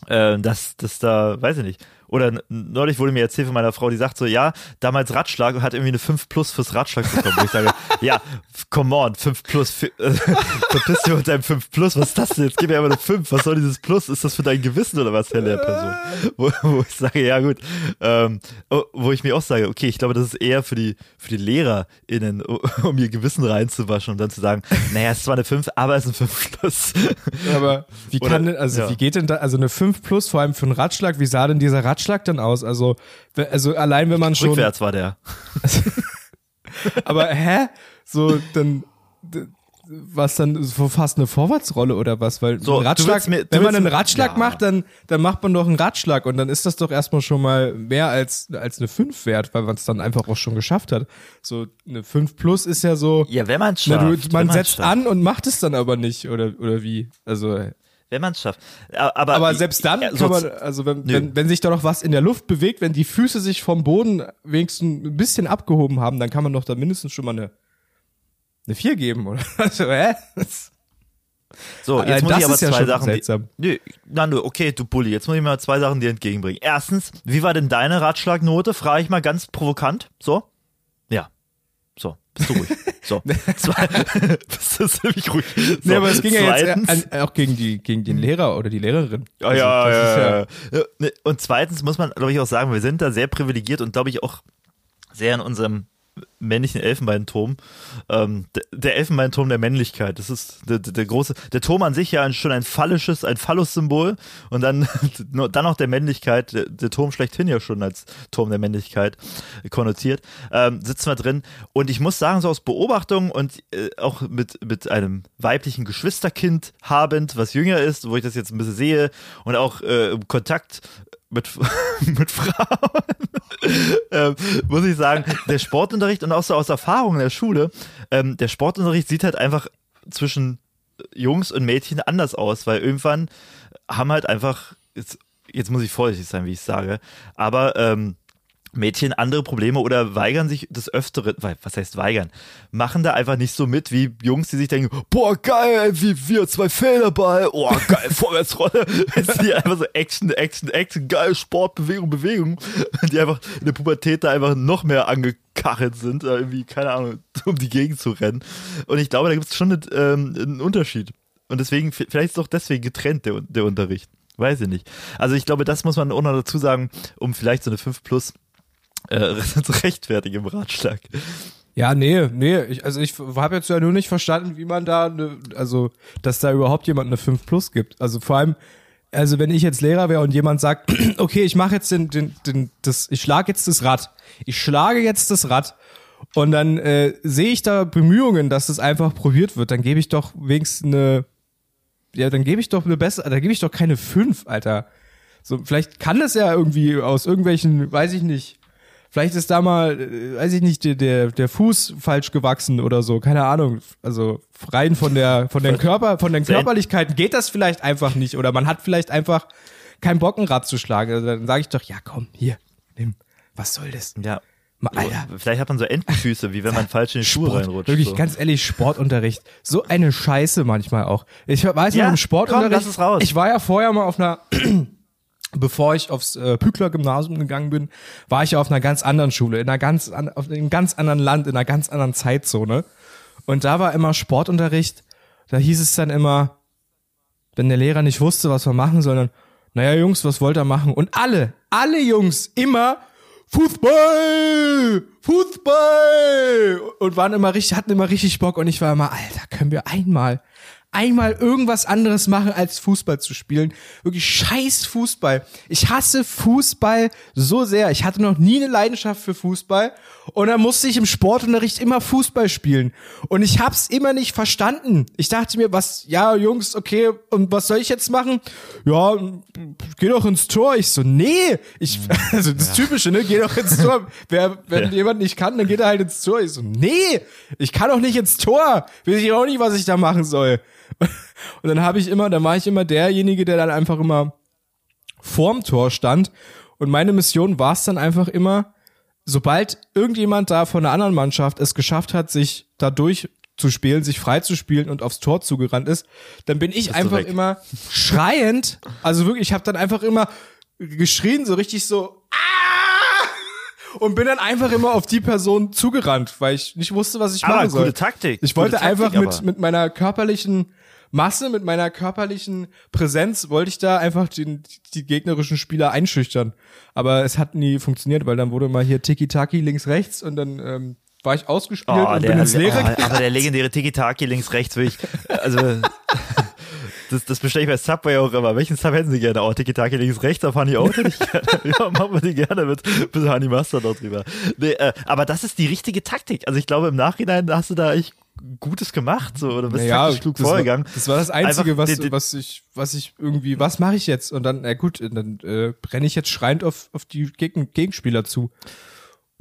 äh, dass, dass da, weiß ich nicht, oder neulich wurde mir erzählt von meiner Frau, die sagt so, ja, damals Ratschlag und hat irgendwie eine 5 plus fürs Ratschlag bekommen. Wo ich sage, ja, come on, 5 plus, verpiss dich mit deinem 5 plus, was ist das denn? Jetzt gib mir aber eine 5, was soll dieses Plus? Ist das für dein Gewissen oder was, Herr Lehrperson? Wo, wo ich sage, ja gut, ähm, oh, wo ich mir auch sage, okay, ich glaube, das ist eher für die, für die LehrerInnen, um ihr Gewissen reinzuwaschen und dann zu sagen, naja, es ist zwar eine 5, aber es ist ein 5 plus. Aber wie Oder- kann denn, also ja. wie geht denn da, also eine 5 plus, vor allem für einen Ratschlag, wie sah denn dieser Ratschlag dann aus? Also, also allein wenn man schon, Rückwärts war der. aber hä? So, dann, was dann so fast eine Vorwärtsrolle oder was? Weil So, Ratschlag, mir- wenn man einen mir- Ratschlag Ja. macht, dann, dann macht man doch einen Ratschlag und dann ist das doch erstmal schon mal mehr als, als eine 5 wert, weil man es dann einfach auch schon geschafft hat. So, eine 5 plus ist ja so, Ja, wenn man es na, schafft. du, man setzt schafft. an und macht es dann aber nicht, oder, oder wie? Also, Wenn man es schafft. Aber, Aber selbst dann Ja, man, also wenn, wenn, wenn sich da noch was in der Luft bewegt, wenn die Füße sich vom Boden wenigstens ein bisschen abgehoben haben, dann kann man doch da mindestens schon mal eine, eine 4 geben, oder? Also, hä? So, jetzt Allein muss das ich aber ja zwei schon Sachen. seltsam. Die, nö, Nando, okay, du Bulli, jetzt muss ich mal zwei Sachen dir entgegenbringen. Erstens, wie war denn deine Ratschlagnote? Frage ich mal ganz provokant. So? Ja. So, bist du ruhig. So. Bist du ziemlich ruhig. So, nee, aber es ging ja zweitens, jetzt an, auch gegen die, gegen den Lehrer oder die Lehrerin. Ja, Also, ja, das ist ja, ja. ja. ne, Und zweitens muss man, glaube ich, auch sagen, wir sind da sehr privilegiert und glaube ich auch sehr in unserem männlichen Elfenbeinturm. Ähm, der, Elfenbeinturm der Männlichkeit. Das ist der, der, der, große, der Turm an sich ja schon ein phallisches, ein Phallus-Symbol und dann, dann auch der Männlichkeit, der, der, Turm schlechthin ja schon als Turm der Männlichkeit konnotiert, ähm, sitzen wir drin. Und ich muss sagen, so aus Beobachtung und äh, auch mit, mit einem weiblichen Geschwisterkind habend, was jünger ist, wo ich das jetzt ein bisschen sehe und auch äh, Kontakt mit, mit Frauen, ähm, muss ich sagen, der Sportunterricht und auch so aus Erfahrung in der Schule, ähm, der Sportunterricht sieht halt einfach zwischen Jungs und Mädchen anders aus, weil irgendwann haben halt einfach, jetzt, jetzt muss ich vorsichtig sein, wie ich sage, aber ähm, Mädchen andere Probleme oder weigern sich des Öfteren, was heißt weigern, machen da einfach nicht so mit wie Jungs, die sich denken, boah, geil, wie wir zwei Federball, oh, geil, Vorwärtsrolle, die einfach so Action, Action, Action, geil, Sport, Bewegung, Bewegung, die einfach in der Pubertät da einfach noch mehr angekachelt sind, irgendwie, keine Ahnung, um die Gegend zu rennen. Und ich glaube, da gibt es schon einen, ähm, einen Unterschied. Und deswegen, vielleicht ist es auch deswegen getrennt, der, der Unterricht. Weiß ich nicht. Also ich glaube, das muss man auch noch dazu sagen, um vielleicht so eine 5 plus äh, zu rechtfertigen im Ratschlag. Ja, nee, nee, ich, also ich habe jetzt ja nur nicht verstanden, wie man da, ne, also, dass da überhaupt jemand eine 5 Plus gibt. Also vor allem, also wenn ich jetzt Lehrer wäre und jemand sagt, okay, ich mache jetzt den, den, den, das, ich schlage jetzt das Rad, ich schlage jetzt das Rad und dann äh, sehe ich da Bemühungen, dass das einfach probiert wird, dann gebe ich doch wenigstens eine, ja, dann gebe ich doch eine bessere, da gebe ich doch keine 5, Alter. So, vielleicht kann das ja irgendwie aus irgendwelchen, weiß ich nicht, Vielleicht ist da mal, äh, weiß ich nicht, der, der Fuß falsch gewachsen oder so, keine Ahnung. Also rein von der, von den Körper, von den Körperlichkeiten geht das vielleicht einfach nicht. Oder man hat vielleicht einfach keinen Bock, ein Rad zu schlagen. Also dann sage ich doch, ja komm, hier, nimm, was soll das? Ja. Alter. Vielleicht hat man so Entenfüße, wie wenn man falsch in die Schuhe Sport, reinrutscht. Wirklich, so. ganz ehrlich, Sportunterricht. So eine Scheiße manchmal auch. Ich weiß ja, noch, im Sportunterricht. Komm, lass es raus. Ich war ja vorher mal auf einer bevor ich aufs äh, Pückler Gymnasium gegangen bin, war ich ja auf einer ganz anderen Schule, in einer ganz an, auf einem ganz anderen Land, in einer ganz anderen Zeitzone. Und da war immer Sportunterricht. Da hieß es dann immer, wenn der Lehrer nicht wusste, was wir machen, sondern, naja, Jungs, was wollt ihr machen? Und alle, alle Jungs immer Fußball, Fußball und waren immer richtig, hatten immer richtig Bock und ich war immer, Alter, können wir einmal einmal irgendwas anderes machen, als Fußball zu spielen. Wirklich scheiß Fußball. Ich hasse Fußball so sehr. Ich hatte noch nie eine Leidenschaft für Fußball. Und dann musste ich im Sportunterricht immer Fußball spielen. Und ich hab's immer nicht verstanden. Ich dachte mir, was, ja, Jungs, okay, und was soll ich jetzt machen? Ja, geh doch ins Tor. Ich so, nee, ich, also das ja. Typische, ne, geh doch ins Tor. Wer, wenn ja. jemand nicht kann, dann geht er halt ins Tor. Ich so, nee, ich kann doch nicht ins Tor. Weiß ich auch nicht, was ich da machen soll. Und dann habe ich immer, dann war ich immer derjenige, der dann einfach immer vorm Tor stand. Und meine Mission war es dann einfach immer, sobald irgendjemand da von einer anderen Mannschaft es geschafft hat, sich da durchzuspielen, sich frei zu spielen und aufs Tor zugerannt ist, dann bin ich einfach immer schreiend, also wirklich, ich habe dann einfach immer geschrien, so richtig so ah! und bin dann einfach immer auf die Person zugerannt, weil ich nicht wusste, was ich aber machen soll. Gute Taktik. Ich wollte Taktik, einfach mit mit meiner körperlichen Masse, mit meiner körperlichen Präsenz wollte ich da einfach den, die gegnerischen Spieler einschüchtern. Aber es hat nie funktioniert, weil dann wurde mal hier Tiki-Taki links, rechts und dann ähm, war ich ausgespielt oh, und der, bin ins Leere oh, Aber der legendäre Tiki-Taki links, rechts, will ich, also das, das bestelle ich bei Subway auch immer. Welchen Sub hätten Sie gerne? Oh, Tiki-Taki links, rechts, auf Honey Oat hätte ich gerne. ja, machen wir die gerne mit bisschen Honey Mustard noch drüber. Nee, äh, aber das ist die richtige Taktik. Also ich glaube, im Nachhinein hast du da echt Gutes gemacht, so, oder bist naja, klug das vorgegangen. War, das war das Einzige, was, was ich, was ich irgendwie, was mache ich jetzt? Und dann, na gut, dann äh, brenne ich jetzt schreiend auf, auf die Gegen Gegenspieler zu.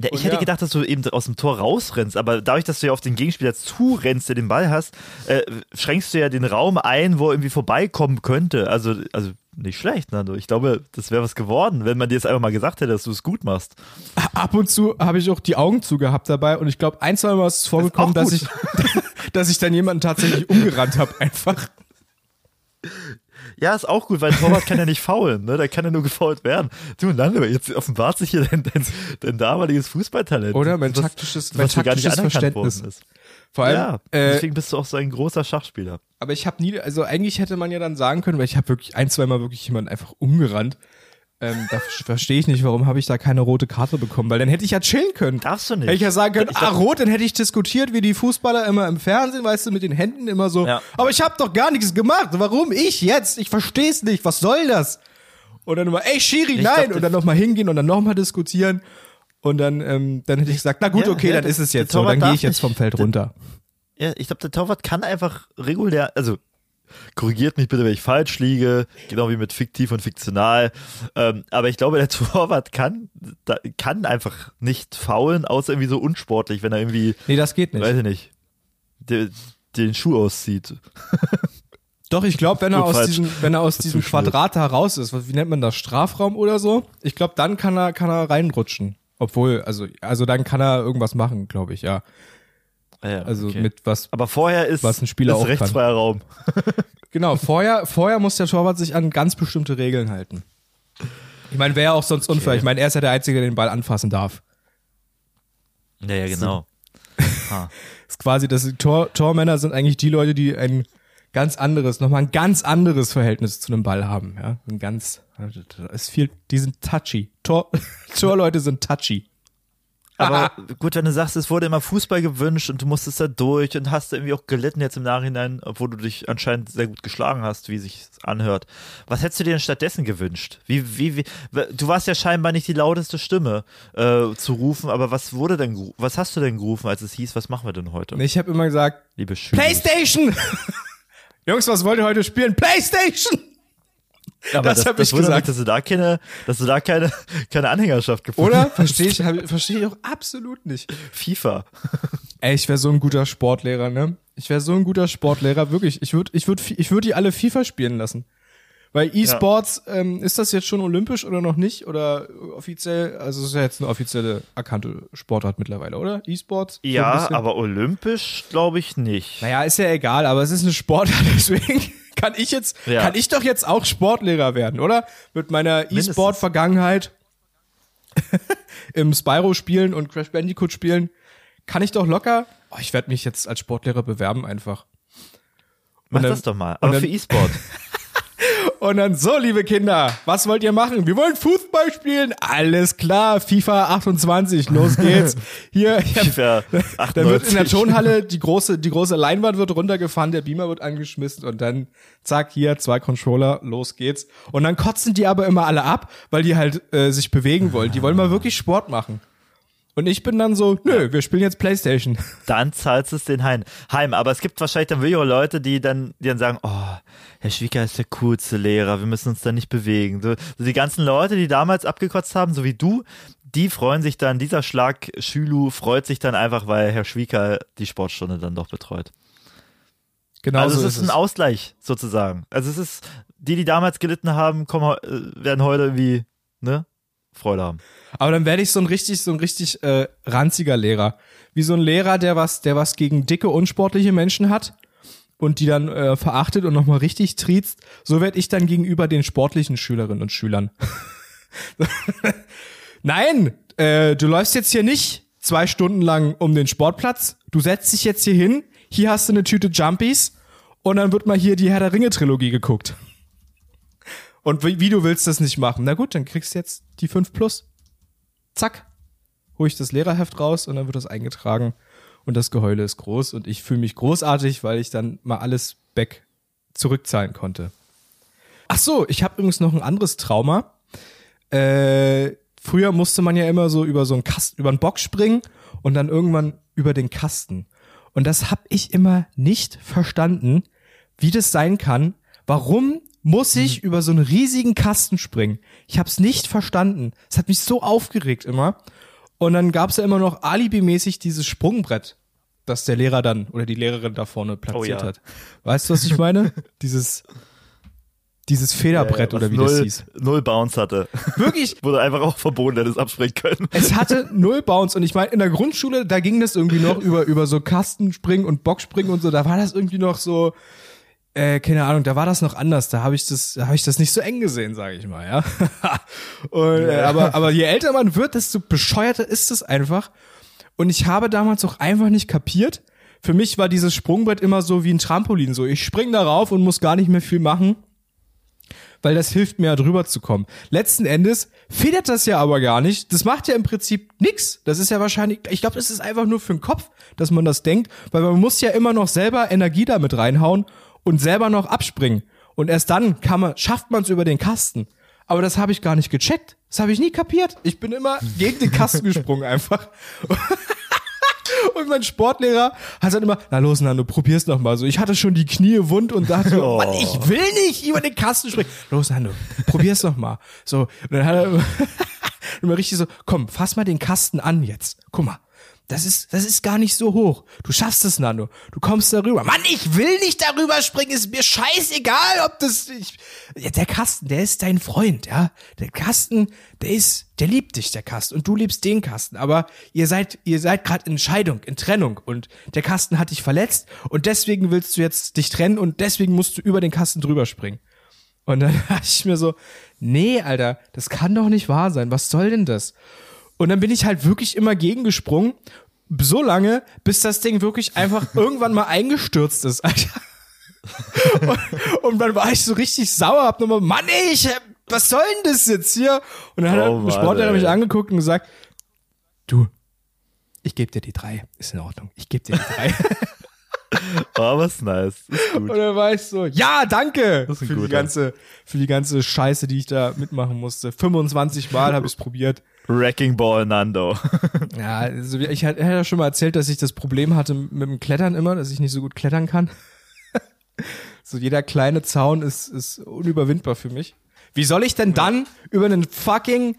Ja, ich hätte ja. gedacht, dass du eben aus dem Tor rausrennst, aber dadurch, dass du ja auf den Gegenspieler zurennst, der den Ball hast, äh, schränkst du ja den Raum ein, wo er irgendwie vorbeikommen könnte. Also, also nicht schlecht, Nando. Ich glaube, das wäre was geworden, wenn man dir jetzt einfach mal gesagt hätte, dass du es gut machst. Ab und zu habe ich auch die Augen zugehabt dabei und ich glaube, ein, zwei Mal ist es vorgekommen, das dass ich, dass ich dann jemanden tatsächlich umgerannt habe, einfach. Ja, ist auch gut, weil ein Torwart kann ja nicht faulen, ne? Da kann ja nur gefault werden. Du, Nando, jetzt offenbart sich hier dein, dein, dein damaliges Fußballtalent. Oder mein taktisches, was, mein was taktisches Verständnis. Ist. Vor allem, ja, äh, deswegen bist du auch so ein großer Schachspieler. Aber ich habe nie, also eigentlich hätte man ja dann sagen können, weil ich habe wirklich ein, zwei Mal wirklich jemanden einfach umgerannt. Ähm, da verstehe ich nicht, warum habe ich da keine rote Karte bekommen, weil dann hätte ich ja chillen können. Darfst du nicht. Hätte ich ja sagen können, Ich ah, rot, dann hätte ich diskutiert, wie die Fußballer immer im Fernsehen, weißt du, mit den Händen immer so. Ja. Aber ich habe doch gar nichts gemacht. Warum ich jetzt? Ich verstehe es nicht. Was soll das? Und dann immer, ey, Schiri, Ich nein. glaub, und dann nochmal hingehen und dann nochmal diskutieren. Und dann, ähm, dann hätte ich gesagt, na gut, Ja, okay, ja, dann ist es jetzt so. Dann gehe ich jetzt vom Feld runter. Ja, ich glaube, der Torwart kann einfach regulär, also korrigiert mich bitte, wenn ich falsch liege, genau wie mit fiktiv und fiktional. Ähm, aber ich glaube, der Torwart kann, da, kann einfach nicht faulen, außer irgendwie so unsportlich, wenn er irgendwie, Nee, das geht nicht. weiß ich nicht, den, den Schuh auszieht. Doch, ich glaube, wenn er aus diesem, wenn er aus diesem. Quadrat da raus ist, wie nennt man das, Strafraum oder so? Ich glaube, dann kann er, kann er reinrutschen. Obwohl, also, also dann kann er irgendwas machen, glaube ich, ja. Ah ja, Also okay. mit was. aber vorher ist, was ein Spieler ist auch kann. rechtsfreier Raum. Genau, vorher, vorher muss der Torwart sich an ganz bestimmte Regeln halten. Ich meine, wäre ja auch sonst unfair. Ich meine, er ist ja der Einzige, der den Ball anfassen darf. Ja, ja, genau. Ha. ist quasi, das Tor, Tormänner sind eigentlich die Leute, die ein ganz anderes, nochmal ein ganz anderes Verhältnis zu einem Ball haben. Ja, ein ganz, ist viel, die sind touchy. Tor, Torleute sind touchy. Aber gut, wenn du sagst, es wurde immer Fußball gewünscht und du musstest da durch und hast irgendwie auch gelitten jetzt im Nachhinein, obwohl du dich anscheinend sehr gut geschlagen hast, wie sich anhört. Was hättest du dir denn stattdessen gewünscht? Wie, wie, wie, du warst ja scheinbar nicht die lauteste Stimme äh, zu rufen, aber was wurde denn, was hast du denn gerufen, als es hieß, was machen wir denn heute? Ich habe immer gesagt, Liebe Schüler. Playstation! Jungs, was wollt ihr heute spielen? Playstation! Aber das das, hab das ich gesagt. mich, dass du da keine, dass du da keine, keine Anhängerschaft gefunden Oder? Verstehe ich, hab- verstehe ich auch absolut nicht. FIFA. Ey, ich wäre so ein guter Sportlehrer, ne? Ich wäre so ein guter Sportlehrer, wirklich. Ich würde ich würd, ich würd die alle FIFA spielen lassen. Weil E-Sports, ähm, ist das jetzt schon olympisch oder noch nicht? Oder offiziell, also es ist ja jetzt eine offizielle erkannte Sportart mittlerweile, oder? E-Sports? So Ja, bisschen. aber olympisch glaube ich nicht. Naja, ist ja egal, aber es ist eine Sportart, deswegen kann ich jetzt, Ja. kann ich doch jetzt auch Sportlehrer werden, oder? Mit meiner. E-Sport-Vergangenheit im Spyro spielen und Crash Bandicoot spielen, kann ich doch locker, oh, ich werde mich jetzt als Sportlehrer bewerben einfach. Mach dann- das doch mal. und Aber dann- für E-Sport. Und dann so, liebe Kinder, was wollt ihr machen? Wir wollen Fußball spielen. Alles klar, FIFA 28, los geht's. Hier, FIFA Dann wird in der 98. Tonhalle die große, die große Leinwand wird runtergefahren, der Beamer wird angeschmissen und dann zack, hier zwei Controller, los geht's. Und dann kotzen die aber immer alle ab, weil die halt äh, sich bewegen wollen. Die wollen mal wirklich Sport machen. Und ich bin dann so, nö, wir spielen jetzt Playstation. dann zahlst du es den heim. heim. Aber es gibt wahrscheinlich dann wirklich auch Leute, die dann, die dann sagen, oh, Herr Schwieger ist der coolste Lehrer, wir müssen uns da nicht bewegen. So, so die ganzen Leute, die damals abgekotzt haben, so wie du, die freuen sich dann, dieser Schlag Schülu freut sich dann einfach, weil Herr Schwieger die Sportstunde dann doch betreut. Genau also so es ist ein Ausgleich sozusagen. Also es ist, die, die damals gelitten haben, kommen, äh, werden heute irgendwie, ne, Freude haben. Aber dann werde ich so ein richtig, so ein richtig äh, ranziger Lehrer. Wie so ein Lehrer, der was, der was gegen dicke, unsportliche Menschen hat und die dann äh, verachtet und nochmal richtig triezt. So werde ich dann gegenüber den sportlichen Schülerinnen und Schülern. Nein, äh, du läufst jetzt hier nicht zwei Stunden lang um den Sportplatz. Du setzt dich jetzt hier hin. Hier hast du eine Tüte Jumpies und dann wird mal hier die Herr der Ringe Trilogie geguckt. Und wie, wie du willst das nicht machen? Na gut, dann kriegst du jetzt die 5 plus. Zack. Hol ich das Lehrerheft raus und dann wird das eingetragen. Und das Geheule ist groß und ich fühle mich großartig, weil ich dann mal alles back zurückzahlen konnte. Ach so, ich habe übrigens noch ein anderes Trauma. Äh, früher musste man ja immer so über so einen Kasten, über einen Bock springen und dann irgendwann über den Kasten. Und das habe ich immer nicht verstanden, wie das sein kann. Warum muss ich über so einen riesigen Kasten springen? Ich habe es nicht verstanden. Es hat mich so aufgeregt immer. Und dann gab's ja immer noch alibimäßig dieses Sprungbrett, das der Lehrer dann oder die Lehrerin da vorne platziert ja. hat. Weißt du, was ich meine? dieses dieses Federbrett Äh, oder wie null, das hieß. Null Bounce hatte. Wirklich, Wurde einfach auch verboten, hätte es abspringen können. es hatte null Bounce und ich meine, in der Grundschule, da ging das irgendwie noch über, über so Kastenspringen und Bockspringen und so, da war das irgendwie noch so, äh, keine Ahnung, da war das noch anders, da habe ich das, da habe ich das nicht so eng gesehen, sage ich mal, ja. und, äh, aber, aber je älter man wird, desto bescheuerter ist es einfach. Und ich habe damals auch einfach nicht kapiert. Für mich war dieses Sprungbrett immer so wie ein Trampolin, so ich spring darauf und muss gar nicht mehr viel machen. weil das hilft mir drüber zu kommen. Letzten Endes federt das ja aber gar nicht. Das macht ja im Prinzip nix. Das ist ja wahrscheinlich, ich glaube, das ist einfach nur für den Kopf, dass man das denkt, weil man muss ja immer noch selber Energie damit reinhauen und selber noch abspringen. Und erst dann kann man, schafft man es über den Kasten. Aber das habe ich gar nicht gecheckt. Das habe ich nie kapiert. Ich bin immer gegen den Kasten gesprungen einfach. Und mein Sportlehrer hat dann immer, na los, Nando, probier's noch mal. So, ich hatte schon die Knie wund und dachte, oh. Mann, ich will nicht über den Kasten springen. Los, Nando, probier's noch mal. So, und dann hat er immer, immer richtig so, komm, fass mal den Kasten an jetzt. Guck mal. Das ist, das ist gar nicht so hoch. Du schaffst es, Nando. Du kommst darüber. Mann, ich will nicht darüber springen. Ist mir scheißegal, ob das, ich, der Kasten, der ist dein Freund, ja. Der Kasten, der ist, der liebt dich, der Kasten. Und du liebst den Kasten. Aber ihr seid, ihr seid gerade in Scheidung, in Trennung. Und der Kasten hat dich verletzt. Und deswegen willst du jetzt dich trennen. Und deswegen musst du über den Kasten drüber springen. Und dann dachte ich mir so, nee, Alter, das kann doch nicht wahr sein. Was soll denn das? Und dann bin ich halt wirklich immer gegengesprungen, so lange, bis das Ding wirklich einfach irgendwann mal eingestürzt ist, Alter. und, und, dann war ich so richtig sauer, hab nochmal, Mann, ey, ich, was soll denn das jetzt hier? Und dann oh, hat der Sportlehrer mich angeguckt und gesagt, du, ich gebe dir die drei, ist in Ordnung, ich gebe dir die drei. Oh, was nice. Ist gut. Und dann war ich so, ja, danke für guter. die ganze, für die ganze Scheiße, die ich da mitmachen musste. 25 Mal habe ich es probiert. Wrecking Ball Nando. ja, also ich hatte ja schon mal erzählt, dass ich das Problem hatte mit dem Klettern immer, dass ich nicht so gut klettern kann. so jeder kleine Zaun ist, ist unüberwindbar für mich. Wie soll ich denn dann über einen fucking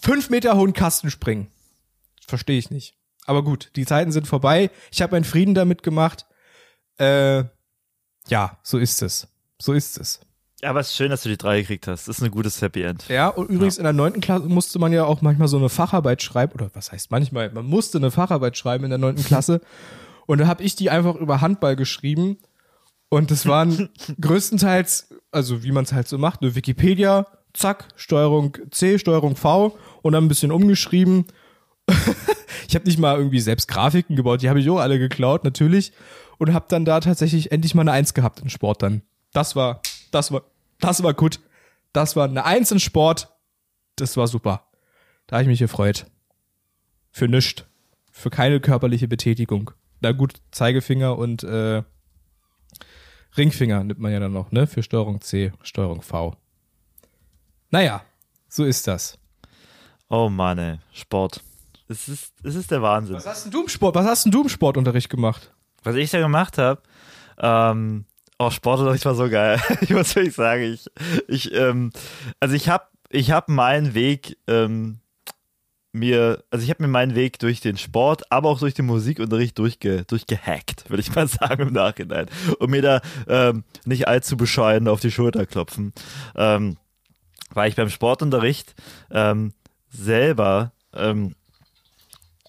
fünf Meter hohen Kasten springen? Verstehe ich nicht. Aber gut, die Zeiten sind vorbei. Ich habe meinen Frieden damit gemacht. Äh, ja, so ist es. So ist es. Ja, aber es ist schön, dass du die drei gekriegt hast. Das ist ein gutes Happy End. Ja, und übrigens ja. in der neunten Klasse musste man ja auch manchmal so eine Facharbeit schreiben, oder was heißt manchmal, man musste eine Facharbeit schreiben in der neunten Klasse. Und da habe ich die einfach über Handball geschrieben. Und das waren größtenteils, also wie man es halt so macht, eine Wikipedia, zack, Steuerung C, Steuerung V und dann ein bisschen umgeschrieben. ich habe nicht mal irgendwie selbst Grafiken gebaut, die habe ich auch alle geklaut, natürlich. Und habe dann da tatsächlich endlich mal eine Eins gehabt in Sport dann. Das war, das war, das war gut. Das war eine Eins in Sport. Das war super. Da habe ich mich gefreut. Für nichts. Für keine körperliche Betätigung. Na gut, Zeigefinger und äh, Ringfinger nimmt man ja dann noch, ne? Für Steuerung C, Steuerung V. Naja, so ist das. Oh Mann, ey. Sport. Es ist, es ist der Wahnsinn. Was hast denn du im Sport? Was hast denn du im Sportunterricht gemacht? Was ich da gemacht habe, ähm, oh, Sportunterricht war so geil. ich muss wirklich sagen, ich, ich, ähm, also ich habe, ich habe meinen Weg ähm, mir, also ich habe mir meinen Weg durch den Sport, aber auch durch den Musikunterricht durchge, durchgehackt, würde ich mal sagen im Nachhinein, und mir da ähm, nicht allzu bescheiden auf die Schulter klopfen, ähm, weil ich beim Sportunterricht ähm, selber ähm,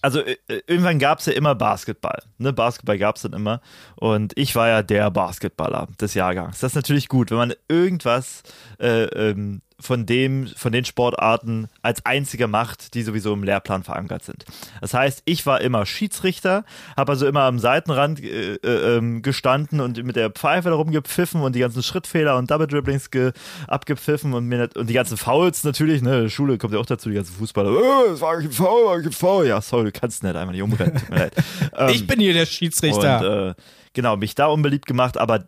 also äh, äh, irgendwann gab es ja immer Basketball. Ne? Basketball gab es dann immer. Und ich war ja der Basketballer des Jahrgangs. Das ist natürlich gut, wenn man irgendwas äh, ähm, von dem, von den Sportarten als einziger macht, die sowieso im Lehrplan verankert sind. Das heißt, ich war immer Schiedsrichter, habe also immer am Seitenrand äh, äh, ähm, gestanden und mit der Pfeife darum gepfiffen und die ganzen Schrittfehler und Double Dribblings abgepfiffen und, mir, und die ganzen Fouls natürlich, ne, Schule kommt ja auch dazu, die ganzen Fußballer, oh, das war ein Foul, war ein Foul. Ja, sorry, du kannst nicht einfach nicht umrennen, tut mir leid. Ähm, ich bin hier der Schiedsrichter. Und, äh, genau, mich da unbeliebt gemacht, aber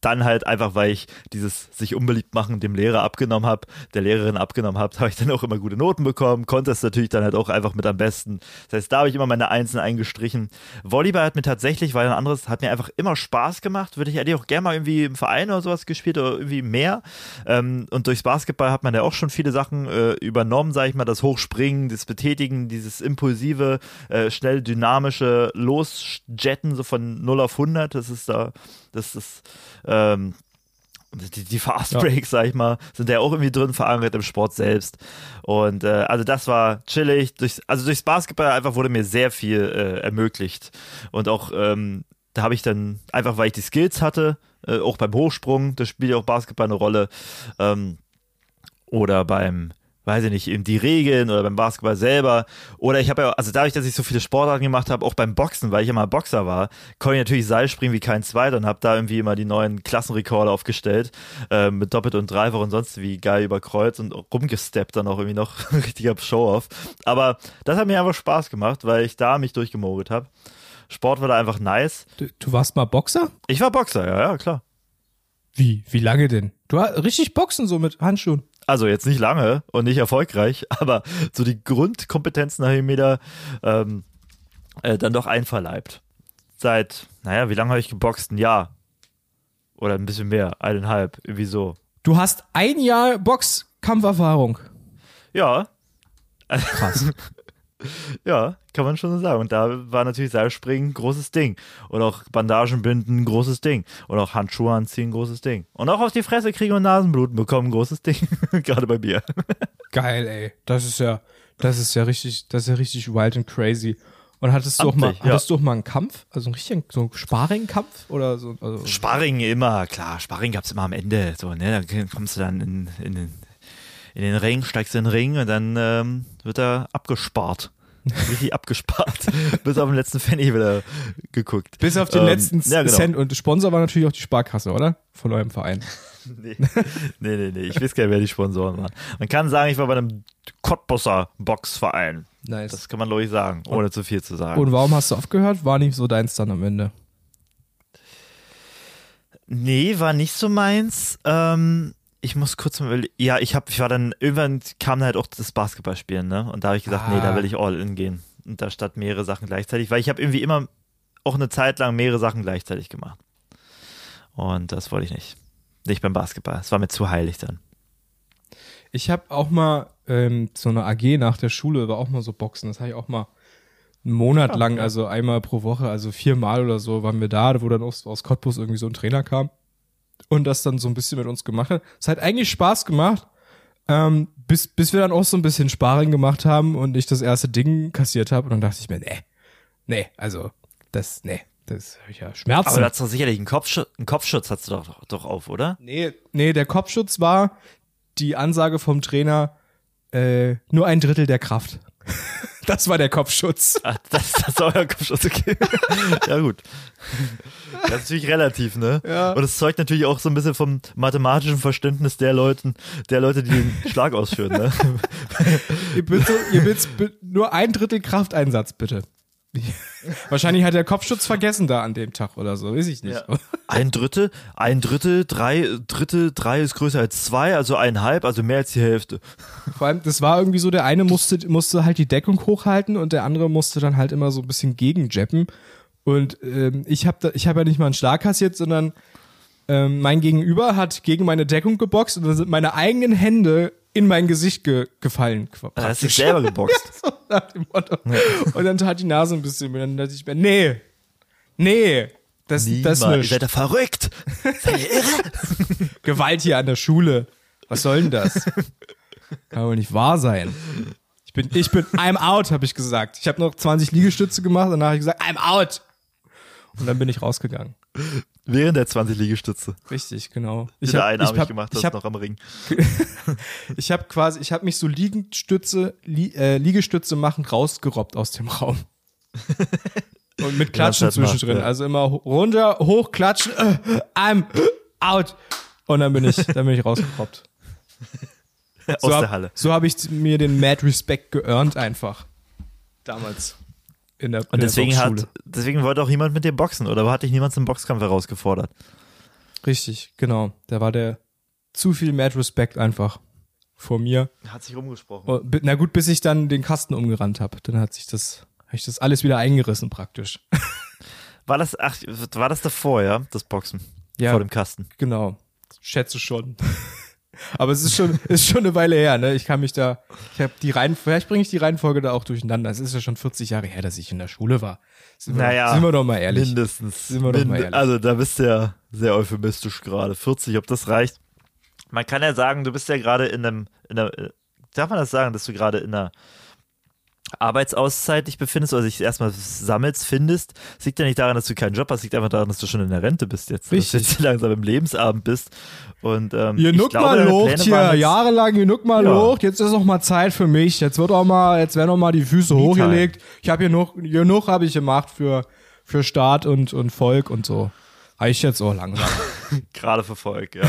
dann halt einfach, weil ich dieses sich unbeliebt machen dem Lehrer abgenommen habe, der Lehrerin abgenommen habe, habe ich dann auch immer gute Noten bekommen, konnte es natürlich dann halt auch einfach mit am besten. Das heißt, da habe ich immer meine Einsen eingestrichen. Volleyball hat mir tatsächlich, weil ein anderes, hat mir einfach immer Spaß gemacht, würde ich eigentlich auch gerne mal irgendwie im Verein oder sowas gespielt oder irgendwie mehr. Ähm, und durchs Basketball hat man ja auch schon viele Sachen äh, übernommen, sage ich mal, das Hochspringen, das Betätigen, dieses impulsive, äh, schnell dynamische Losjetten, so von 0 auf 100, das ist da, das ist ähm, die, die Fast Breaks, ja. sag ich mal, sind ja auch irgendwie drin verankert im Sport selbst. Und äh, also das war chillig. Durch, also durchs Basketball einfach wurde mir sehr viel äh, ermöglicht. Und auch ähm, da habe ich dann einfach, weil ich die Skills hatte, äh, auch beim Hochsprung, da spielt ja auch Basketball eine Rolle. Ähm, oder beim weiß ich nicht, in die Regeln oder beim Basketball selber. Oder ich habe ja, also dadurch, dass ich so viele Sportarten gemacht habe, auch beim Boxen, weil ich immer Boxer war, konnte ich natürlich Seil springen wie kein Zweiter und habe da irgendwie immer die neuen Klassenrekorde aufgestellt, äh, mit Doppelt und Dreifach und sonst wie geil über Kreuz und rumgesteppt dann auch irgendwie noch richtiger Show-off. Aber das hat mir einfach Spaß gemacht, weil ich da mich durchgemogelt habe. Sport war da einfach nice. Du, du warst mal Boxer? Ich war Boxer, ja, ja, klar. Wie? Wie lange denn? Du hast richtig Boxen so mit Handschuhen. Also jetzt nicht lange und nicht erfolgreich, aber so die Grundkompetenzen habe ich mir da ähm, äh, dann doch einverleibt. Seit, naja, wie lange habe ich geboxt? Ein Jahr. Oder ein bisschen mehr, eineinhalb, irgendwie so. Du hast ein Jahr Boxkampferfahrung. Ja. Krass. Ja, kann man schon so sagen. Und da war natürlich Seilspringen ein großes Ding. Und auch Bandagen binden ein großes Ding. Und auch Handschuhe anziehen großes Ding. Und auch auf die Fresse kriegen und Nasenbluten bekommen ein großes Ding. Gerade bei mir. Geil, ey. Das ist ja, das ist ja richtig, das ist ja richtig wild and crazy. Und hattest du auch mal, ja. hattest du auch mal einen Kampf? Also einen richtigen, so einen Sparring-Kampf? Oder so? Also, Sparring immer, klar. Sparring gab's immer am Ende. So, ne? Da kommst du dann in, in, den, in den Ring, steigst in den Ring und dann ähm, wird er abgespart. Richtig abgespart. Bis auf den letzten Pfennig wieder geguckt. bis auf den Ähm, letzten ja, genau. Cent. Und Sponsor war natürlich auch die Sparkasse, oder? Von eurem Verein. Nee. nee, nee, nee. Ich weiß gar nicht, wer die Sponsoren waren. Man kann sagen, ich war bei einem Cottbusser Boxverein. Nice. Das kann man, glaube ich, sagen, ohne zu viel zu sagen. Und warum hast du aufgehört? War nicht so deins dann am Ende. Nee, war nicht so meins. Ähm, ich muss kurz mal, ja, ich hab, ich war dann, irgendwann kam halt auch das Basketballspielen, ne? Und da habe ich gesagt, nee, da Ah. will ich all in gehen. Und da statt mehrere Sachen gleichzeitig, weil ich habe irgendwie immer auch eine Zeit lang mehrere Sachen gleichzeitig gemacht. Und das wollte ich nicht. Nicht beim Basketball. Es war mir zu heilig dann. Ich habe auch mal ähm, so eine AG nach der Schule, war auch mal so Boxen. Das habe ich auch mal einen Monat Ja, lang, ja. also einmal pro Woche, also viermal oder so, waren wir da, wo dann aus, aus Cottbus irgendwie so ein Trainer kam und das dann so ein bisschen mit uns gemacht hat. Es hat eigentlich Spaß gemacht, ähm, bis, bis wir dann auch so ein bisschen Sparring gemacht haben und ich das erste Ding kassiert habe und dann dachte ich mir, nee, nee, also das, nee, das hab ich ja Schmerzen. Aber du hast doch sicherlich einen Kopfschutz, einen Kopfschutz hast du doch, doch auf, oder? Nee, nee, der Kopfschutz war die Ansage vom Trainer, äh, nur ein Drittel der Kraft. Das war der Kopfschutz. Ach, das, das ist euer Kopfschutz, okay. ja, gut. Das ist natürlich relativ, ne? Ja. Und es zeugt natürlich auch so ein bisschen vom mathematischen Verständnis der Leuten, der Leute, die den Schlag ausführen, ne? Ihr bitte, ihr bitte bi- nur ein Drittel Krafteinsatz, bitte. Wahrscheinlich hat der Kopfschutz vergessen da an dem Tag oder so, weiß ich nicht. Ja. Ein Drittel, ein Drittel, drei, Drittel, drei ist größer als zwei, also einhalb, also mehr als die Hälfte. Vor allem, das war irgendwie so, der eine musste, musste halt die Deckung hochhalten und der andere musste dann halt immer so ein bisschen gegenjappen. Und ähm, ich habe ich hab ja nicht mal einen Schlag kassiert, sondern ähm, mein Gegenüber hat gegen meine Deckung geboxt und dann sind meine eigenen Hände in mein Gesicht ge gefallen. Da hast du dich selber geboxt. so nach dem Motto. Und dann tat die Nase ein bisschen. Und dann dachte ich mir, nee, nee, das, das Niemals. Ihr nicht. seid ja verrückt. Seid ihr irre? Gewalt hier an der Schule. Was soll denn das? Kann wohl nicht wahr sein. Ich bin, ich bin, I'm out, habe ich gesagt. Ich habe noch 20 Liegestütze gemacht, danach habe ich gesagt, I'm out. Und dann bin ich rausgegangen. Während der 20 Liegestütze. Richtig, genau. Ich habe einarmig ich hab, gemacht ich hast, hab, noch am Ring. ich hab quasi, ich habe mich so Liegestütze, li, äh, Liegestütze machen rausgerobbt aus dem Raum. Und mit Klatschen das macht, zwischendrin. ja. Also immer runter, hoch, klatschen, äh, I'm out. Und dann bin ich, dann bin ich rausgerobbt. Aus so der hab, Halle. So habe ich mir den Mad Respect geearnt einfach. Damals. In der, Und in deswegen der hat, deswegen wollte auch niemand mit dir boxen, oder hat dich niemand zum Boxkampf herausgefordert? Richtig, genau. Da war der zu viel Mad Respect einfach vor mir. Hat sich rumgesprochen. Na gut, bis ich dann den Kasten umgerannt habe. Dann hat sich das, hab ich das alles wieder eingerissen praktisch. War das, ach, war das davor, ja? Das Boxen. Ja. Vor dem Kasten. Genau. Schätze schon. Aber es ist schon, ist schon eine Weile her, ne? Ich kann mich da, ich habe die Reihenfolge, vielleicht bringe ich die Reihenfolge da auch durcheinander. Es ist ja schon 40 Jahre her, dass ich in der Schule war. Sind wir, Naja, sind wir doch mal ehrlich. Mindestens. Sind wir doch mal Mind- ehrlich. Also da bist du ja sehr euphemistisch gerade. 40, ob das reicht. Man kann ja sagen, du bist ja gerade in einem, in einer, äh, darf man das sagen, dass du gerade in einer Arbeitsauszeit dich befindest oder dich erstmal sammelst, findest, das liegt ja nicht daran, dass du keinen Job hast, liegt einfach daran, dass du schon in der Rente bist jetzt. Richtig. Dass du jetzt langsam im Lebensabend bist. Und ähm, nuck glaube, mal Pläne hier, jetzt- jahrelang nuck mal Ja. Lucht, jetzt ist auch mal Zeit für mich. Jetzt wird auch mal, jetzt werden auch mal die Füße Me-Time. hochgelegt. Ich habe hier noch, genug habe ich gemacht für, für Staat und, und Volk und so. Reicht jetzt auch langsam. gerade verfolgt, ja.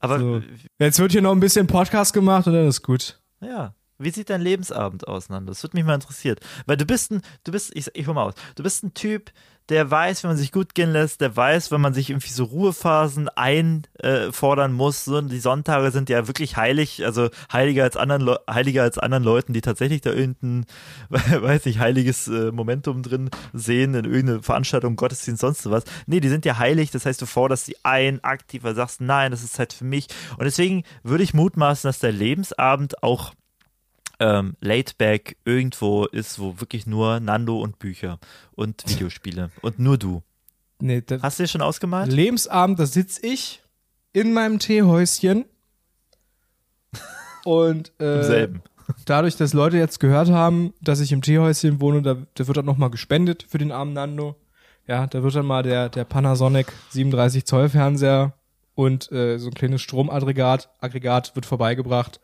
Aber So. Jetzt wird hier noch ein bisschen Podcast gemacht und dann ist gut. Ja. Wie sieht dein Lebensabend aus, Nando? Das würde mich mal interessiert. Weil du bist ein, du bist, ich, ich hol mal aus, du bist ein Typ, der weiß, wenn man sich gut gehen lässt, der weiß, wenn man sich irgendwie so Ruhephasen einfordern muss. So, die Sonntage sind ja wirklich heilig, also heiliger als anderen, Leu- heiliger als anderen Leuten, die tatsächlich da irgendein, weiß ich, heiliges äh, Momentum drin sehen in irgendeine Veranstaltung, Gottesdienst, sonst was. Nee, die sind ja heilig, das heißt, du forderst sie ein, aktiv, weil du sagst, nein, das ist Zeit für mich. Und deswegen würde ich mutmaßen, dass der Lebensabend auch ähm, laid back irgendwo ist, wo wirklich nur Nando und Bücher und Videospiele und nur du. Nee, Hast du dir schon ausgemalt? Lebensabend, da sitz ich in meinem Teehäuschen und äh, Im selben. dadurch, dass Leute jetzt gehört haben, dass ich im Teehäuschen wohne, da, da wird dann nochmal gespendet für den armen Nando. Ja, da wird dann mal der, der Panasonic 37 Zoll Fernseher und äh, so ein kleines Stromaggregat Aggregat wird vorbeigebracht.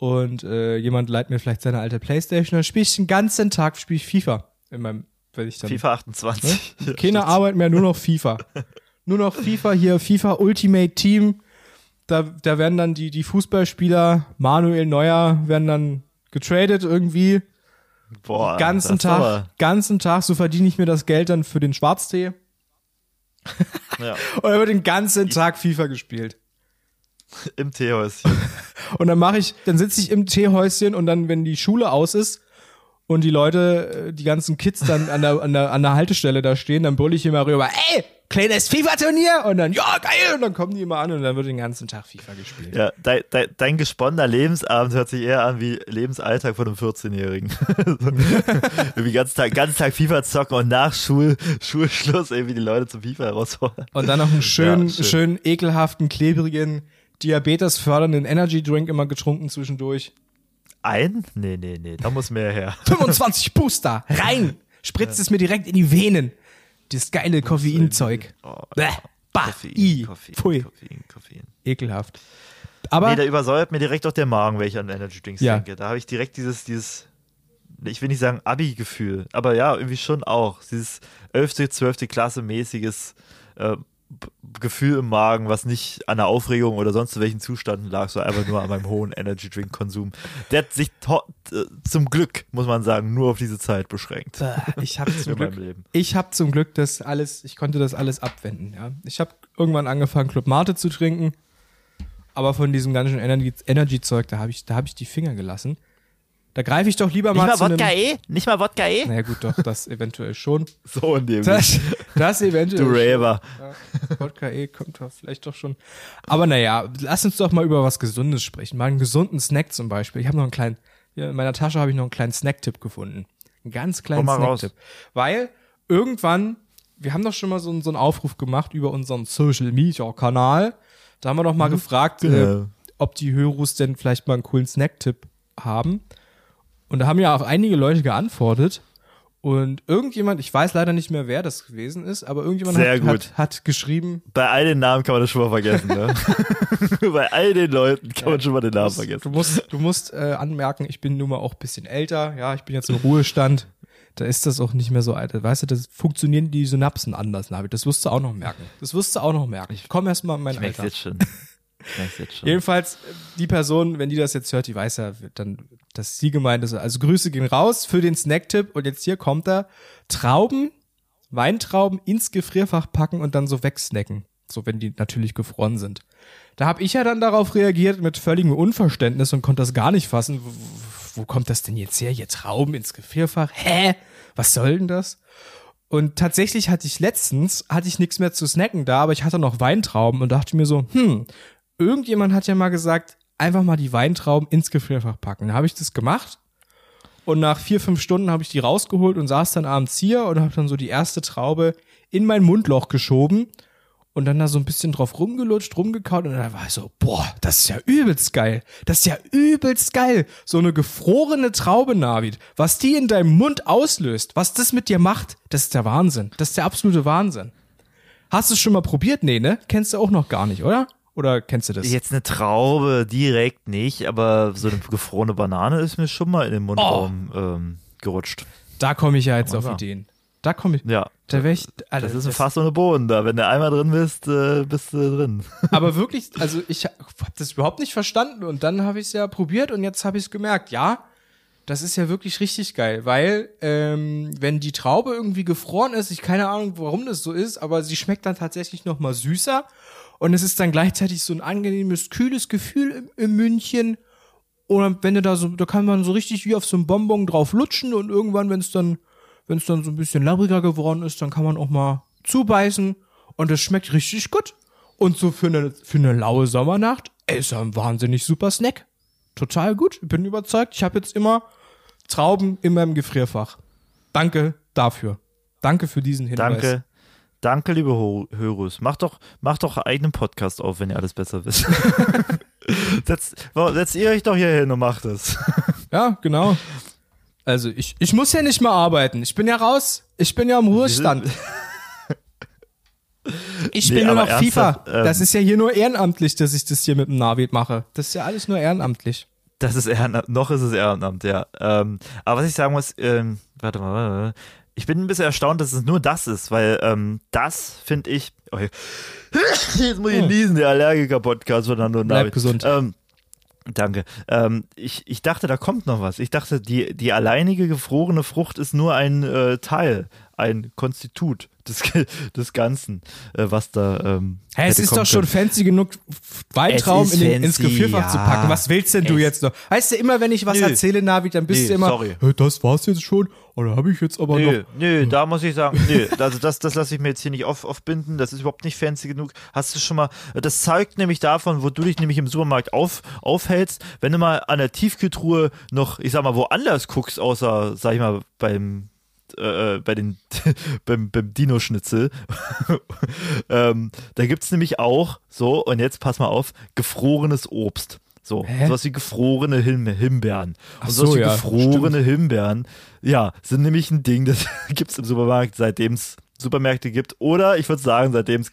Und äh, jemand leiht mir vielleicht seine alte Playstation, dann spiele ich den ganzen Tag spiel ich FIFA. In meinem, wenn ich dann FIFA 28. Ja, keine. Arbeit mehr, nur noch FIFA. nur noch FIFA hier, FIFA Ultimate Team. Da, da werden dann die, die Fußballspieler, Manuel Neuer, werden dann getradet irgendwie. Boah, ganzen das ist aber- Tag, ganzen Tag, so verdiene ich mir das Geld dann für den Schwarztee. Ja, Und dann wird den ganzen Tag FIFA gespielt. Im Teehäuschen. Und dann mache ich, dann sitze ich im Teehäuschen und dann, wenn die Schule aus ist und die Leute, äh, die ganzen Kids dann an der, an der, an der Haltestelle da stehen, dann brülle ich immer rüber, ey, kleines FIFA-Turnier! Und dann, ja, geil! Und dann kommen die immer an und dann wird den ganzen Tag FIFA gespielt. Ja, dein, dein, dein gesponnener Lebensabend hört sich eher an wie Lebensalltag von einem 14-Jährigen. so, irgendwie ganzen Tag, ganzen Tag FIFA zocken und nach Schul, Schulschluss irgendwie die Leute zum FIFA herausfordern. Und dann noch einen schönen, Ja, schön. schönen, ekelhaften, klebrigen, Diabetes fördernden Energy Drink immer getrunken zwischendurch. Ein? Nee, nee, nee, da muss mehr her. 25 Booster, rein! Spritzt es mir direkt in die Venen. Das geile Koffeinzeug. Oh, Bäh, bah, Koffein, i, Koffein, pfui, Koffein, Koffein. ekelhaft. Aber Nee, da übersäuert mir direkt auch der Magen, wenn ich an Energy Drinks Ja. denke. Da habe ich direkt dieses, dieses, ich will nicht sagen Abi-Gefühl, aber ja, irgendwie schon auch. Dieses 11., 12. Klasse mäßiges äh, Gefühl im Magen, was nicht an der Aufregung oder sonst zu welchen Zuständen lag, sondern einfach nur an meinem hohen Energy Drink Konsum. Der hat sich äh, zum Glück, muss man sagen, nur auf diese Zeit beschränkt. Ich habe zum Glück, ich habe zum Glück das alles, ich konnte das alles abwenden. Ja, ich habe irgendwann angefangen Club Mate zu trinken, aber von diesem ganzen Energy, Energy Zeug, da habe ich, da habe ich die Finger gelassen. Da greife ich doch lieber Nicht mal, mal zu einem, Wodka E? Nicht mal Wodka E? Naja gut, doch, das eventuell schon. So in dem. Das, das eventuell. du Raver. Ja, Wodka E kommt doch vielleicht doch schon. Aber naja, lass uns doch mal über was Gesundes sprechen. Mal einen gesunden Snack zum Beispiel. Ich habe noch einen kleinen, hier in meiner Tasche habe ich noch einen kleinen Snack-Tipp gefunden. Einen ganz kleinen Komm mal raus. Snack-Tipp. Weil irgendwann, wir haben doch schon mal so, einen- so einen Aufruf gemacht über unseren Social-Media-Kanal. Da haben wir doch mal gefragt, äh, Genau. ob die Hörus denn vielleicht mal einen coolen Snack-Tipp haben. Und da haben ja auch einige Leute geantwortet. Und irgendjemand, ich weiß leider nicht mehr, wer das gewesen ist, aber irgendjemand Sehr hat, gut. hat, hat geschrieben, Bei all den Namen kann man das schon mal vergessen, ne? Bei all den Leuten kann man schon mal den Namen du vergessen. musst, du musst äh, anmerken, ich bin nun mal auch ein bisschen älter, ja, ich bin jetzt im Ruhestand. Da ist das auch nicht mehr so alt. Weißt du, das funktionieren die Synapsen anders, Navi. Das wirst du auch noch merken. Das wirst du auch noch merken. Ich komm erst mal in mein Ich Alter. jetzt schon. Jetzt schon. Jedenfalls, die Person, wenn die das jetzt hört, die weiß ja dann, dass sie gemeint ist. Also Grüße gehen raus für den Snacktipp. Und jetzt hier kommt er. Trauben, Weintrauben ins Gefrierfach packen und dann so wegsnacken. So, wenn die natürlich gefroren sind. Da habe ich ja dann darauf reagiert mit völligem Unverständnis und konnte das gar nicht fassen. Wo, wo kommt das denn jetzt her? Hier Trauben ins Gefrierfach? Hä? Was soll denn das? Und tatsächlich hatte ich letztens, hatte ich nichts mehr zu snacken da, aber ich hatte noch Weintrauben und dachte mir so, hm, irgendjemand hat ja mal gesagt, einfach mal die Weintrauben ins Gefrierfach packen. Da habe ich das gemacht und nach vier, fünf Stunden habe ich die rausgeholt und saß dann abends hier und habe dann so die erste Traube in mein Mundloch geschoben und dann da so ein bisschen drauf rumgelutscht, rumgekaut und dann war ich so, boah, das ist ja übelst geil. Das ist ja übelst geil. So eine gefrorene Traube, Navid. Was die in deinem Mund auslöst, was das mit dir macht, das ist der Wahnsinn. Das ist der absolute Wahnsinn. Hast du es schon mal probiert? Nee, ne? Kennst du auch noch gar nicht, oder? Oder kennst du das? Jetzt eine Traube direkt nicht, aber so eine gefrorene Banane ist mir schon mal in den Mundraum ähm, gerutscht. Da komme ich ja jetzt auf wahr. Ideen. Da komme ich. Ja. Da ich, Alter, Das ist ein Fass ohne Boden da. Wenn du einmal drin bist, äh, bist du drin. Aber wirklich, also ich habe das überhaupt nicht verstanden und dann habe ich es ja probiert und jetzt habe ich es gemerkt. Ja, das ist ja wirklich richtig geil, weil ähm, wenn die Traube irgendwie gefroren ist, ich keine Ahnung, warum das so ist, aber sie schmeckt dann tatsächlich noch mal süßer und es ist dann gleichzeitig so ein angenehmes, kühles Gefühl im, im Mündchen. Oder wenn du da so, da kann man so richtig wie auf so einem Bonbon drauf lutschen und irgendwann, wenn es dann, wenn es dann so ein bisschen labbriger geworden ist, dann kann man auch mal zubeißen und es schmeckt richtig gut. Und so für eine, für eine laue Sommernacht, ist ein wahnsinnig super Snack. Total gut. Bin überzeugt. Ich habe jetzt immer Trauben in meinem Gefrierfach. Danke dafür. Danke für diesen Hinweis. Danke. Danke, liebe Ho- Hörus. Mach doch, mach doch einen eigenen Podcast auf, wenn ihr alles besser wisst. setzt, setzt ihr euch doch hier hin und macht es. Ja, genau. Also ich, ich muss ja nicht mehr arbeiten. Ich bin ja raus. Ich bin ja im Ruhestand. Ich Nee, bin nur noch FIFA. ähm, das ist ja hier nur ehrenamtlich, dass ich das hier mit dem Navid mache. Das ist ja alles nur ehrenamtlich. Das ist Ehrenamt, noch ist es Ehrenamt, ja. Ähm, aber was ich sagen muss, ähm, warte mal, warte mal, ich bin ein bisschen erstaunt, dass es nur das ist, weil ähm, das finde ich. Oh, jetzt muss ich Oh. niesen, der Allergiker-Podcast von Nando Bleib David. gesund. Ähm, danke. Ähm, ich, ich dachte, da kommt noch was. Ich dachte, die, die alleinige gefrorene Frucht ist nur ein äh, Teil, ein Konstitut des, des Ganzen, äh, was da. Ähm, Hä, es ist doch schon können. fancy genug, Weintrauben in den, ins Gefrierfach ja. zu packen. Was willst denn du Es- jetzt noch? Weißt du, immer wenn ich was Nö. erzähle, Navid, dann bist Nee, du immer, sorry. "Hä, das war's jetzt schon? Oder habe ich jetzt aber Nö, noch? nö, da muss ich sagen, nö, also das, das lasse ich mir jetzt hier nicht auf, aufbinden, das ist überhaupt nicht fancy genug. Hast du schon mal, das zeugt nämlich davon, wo du dich nämlich im Supermarkt auf, aufhältst, wenn du mal an der Tiefkühltruhe noch, ich sag mal, woanders guckst, außer, sag ich mal, beim äh, bei den beim, beim Dino-Schnitzel. ähm, da gibt's nämlich auch so, und jetzt pass mal auf, gefrorenes Obst. So, Hä? sowas wie gefrorene Him Himbeeren. Ach Und sowas so, wie ja, gefrorene Himbeeren, ja, sind nämlich ein Ding, das gibt's im Supermarkt, seitdem es Supermärkte gibt. Oder ich würde sagen, seitdem es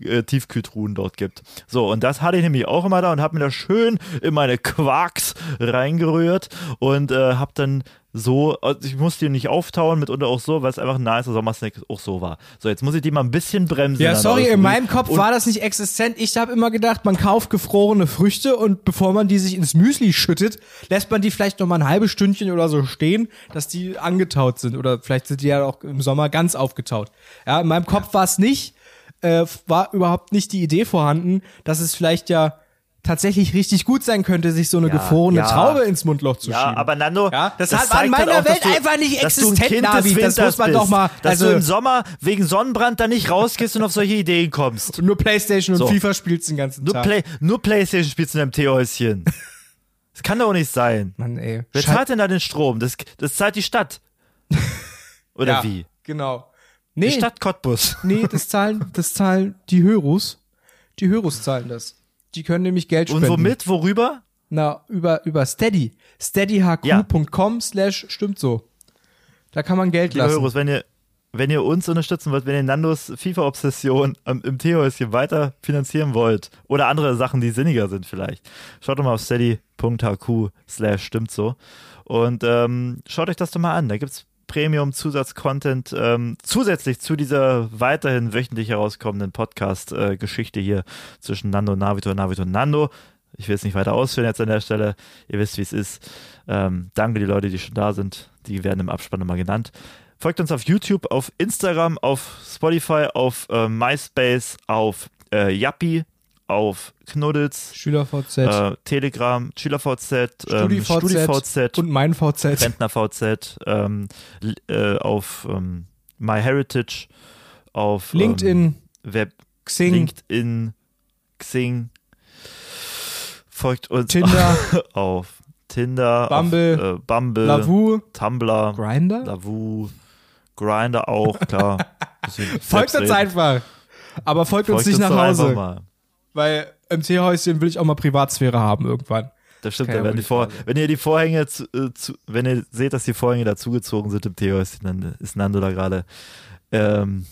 äh, Tiefkühltruhen dort gibt. So, und das hatte ich nämlich auch immer da und habe mir da schön in meine Quarks reingerührt und äh, habe dann so, also ich musste die nicht auftauen, mitunter auch so, weil es einfach ein nicer Sommersnack auch so war. So, jetzt muss ich die mal ein bisschen bremsen. Ja, sorry, in meinem Kopf Und- war das nicht existent. Ich habe immer gedacht, man kauft gefrorene Früchte und bevor man die sich ins Müsli schüttet, lässt man die vielleicht noch mal ein halbes Stündchen oder so stehen, dass die angetaut sind. Oder vielleicht sind die ja auch im Sommer ganz aufgetaut. Ja, in meinem Kopf war es nicht, äh, war überhaupt nicht die Idee vorhanden, dass es vielleicht ja tatsächlich richtig gut sein könnte, sich so eine Ja, gefrorene ja. Traube ins Mundloch zu Ja, schieben. aber Nando, Ja, das hat zeigt an meiner auch, Welt du, einfach nicht existent, Navi. Das muss man bist, doch mal- Dass also- du im Sommer wegen Sonnenbrand da nicht rausgehst und auf solche Ideen kommst. Und nur Playstation und So. FIFA spielst den ganzen Nur, Tag. Play, nur Playstation spielst du in deinem Teehäuschen. Das kann doch nicht sein. Mann, ey. Wer zahlt denn da den Strom? Das, das zahlt die Stadt. Oder ja, wie? Genau. Die Nee, Stadt Cottbus. nee, das zahlen, das zahlen die Hörus. Die Hörus zahlen das. Die können nämlich Geld Und spenden. womit? Worüber? Na, über, über Steady. steadyhq.com slash stimmt so. Da kann man Geld Liebe lassen. Hörers, wenn ihr, wenn ihr uns unterstützen wollt, wenn ihr Nandos FIFA-Obsession am- im Teehäuschen weiter finanzieren wollt oder andere Sachen, die sinniger sind vielleicht, schaut doch mal auf steady.hq slash stimmt so und ähm, schaut euch das doch mal an. Da gibt's Premium-Zusatz-Content ähm, zusätzlich zu dieser weiterhin wöchentlich herauskommenden Podcast-Geschichte hier zwischen Nando Navito, Navito und Nando. Ich will es nicht weiter ausführen jetzt an der Stelle. Ihr wisst, wie es ist. Ähm, danke die Leute, die schon da sind. Die werden im Abspann immer genannt. Folgt uns auf YouTube, auf Instagram, auf Spotify, auf äh, MySpace, auf äh, Yappi, auf Knuddels, SchülerVZ, äh, Telegram, SchülerVZ, ähm, StudiVZ StudiVZ, und mein VZ. RentnerVZ, ähm, äh, auf ähm, MyHeritage, auf LinkedIn, ähm, Web, Xing, LinkedIn, Xing. Folgt uns Tinder, auf Tinder, Bumble, auf, äh, Bumble, Lavu, Tumblr, Grinder. Lavu, Grinder auch, klar. Folgt uns einfach. Aber folgt, uns nicht nach Hause. Weil im Teehäuschen will ich auch mal Privatsphäre haben irgendwann. Das stimmt, ja, wenn, Vor wenn, ihr die Vorhänge zu, äh, zu, wenn ihr seht, dass die Vorhänge dazugezogen sind im Teehäuschen, dann ist Nando da gerade ähm,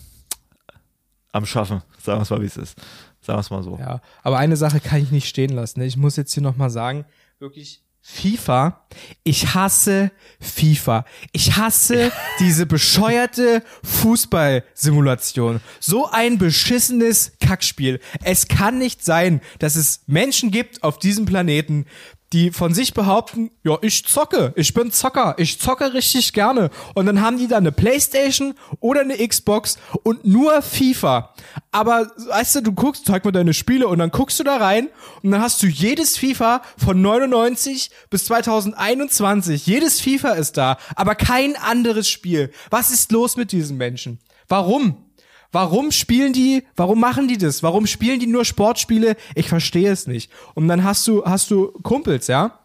am Schaffen. Sagen wir es mal, wie es ist. Sagen wir es mal so. Ja, aber eine Sache kann ich nicht stehen lassen. Ne? Ich muss jetzt hier nochmal sagen, wirklich FIFA. Ich hasse FIFA. Ich hasse diese bescheuerte Fußballsimulation. So ein beschissenes Kackspiel. Es kann nicht sein, dass es Menschen gibt auf diesem Planeten, die von sich behaupten, ja, ich zocke, ich bin Zocker, ich zocke richtig gerne. Und dann haben die da eine Playstation oder eine Xbox und nur FIFA. Aber, weißt du, du guckst, zeig mal deine Spiele und dann guckst du da rein und dann hast du jedes FIFA von 99 bis 2021. Jedes FIFA ist da, aber kein anderes Spiel. Was ist los mit diesen Menschen? Warum? Warum spielen die, warum machen die das? Warum spielen die nur Sportspiele? Ich verstehe es nicht. Und dann hast du, hast du Kumpels, ja?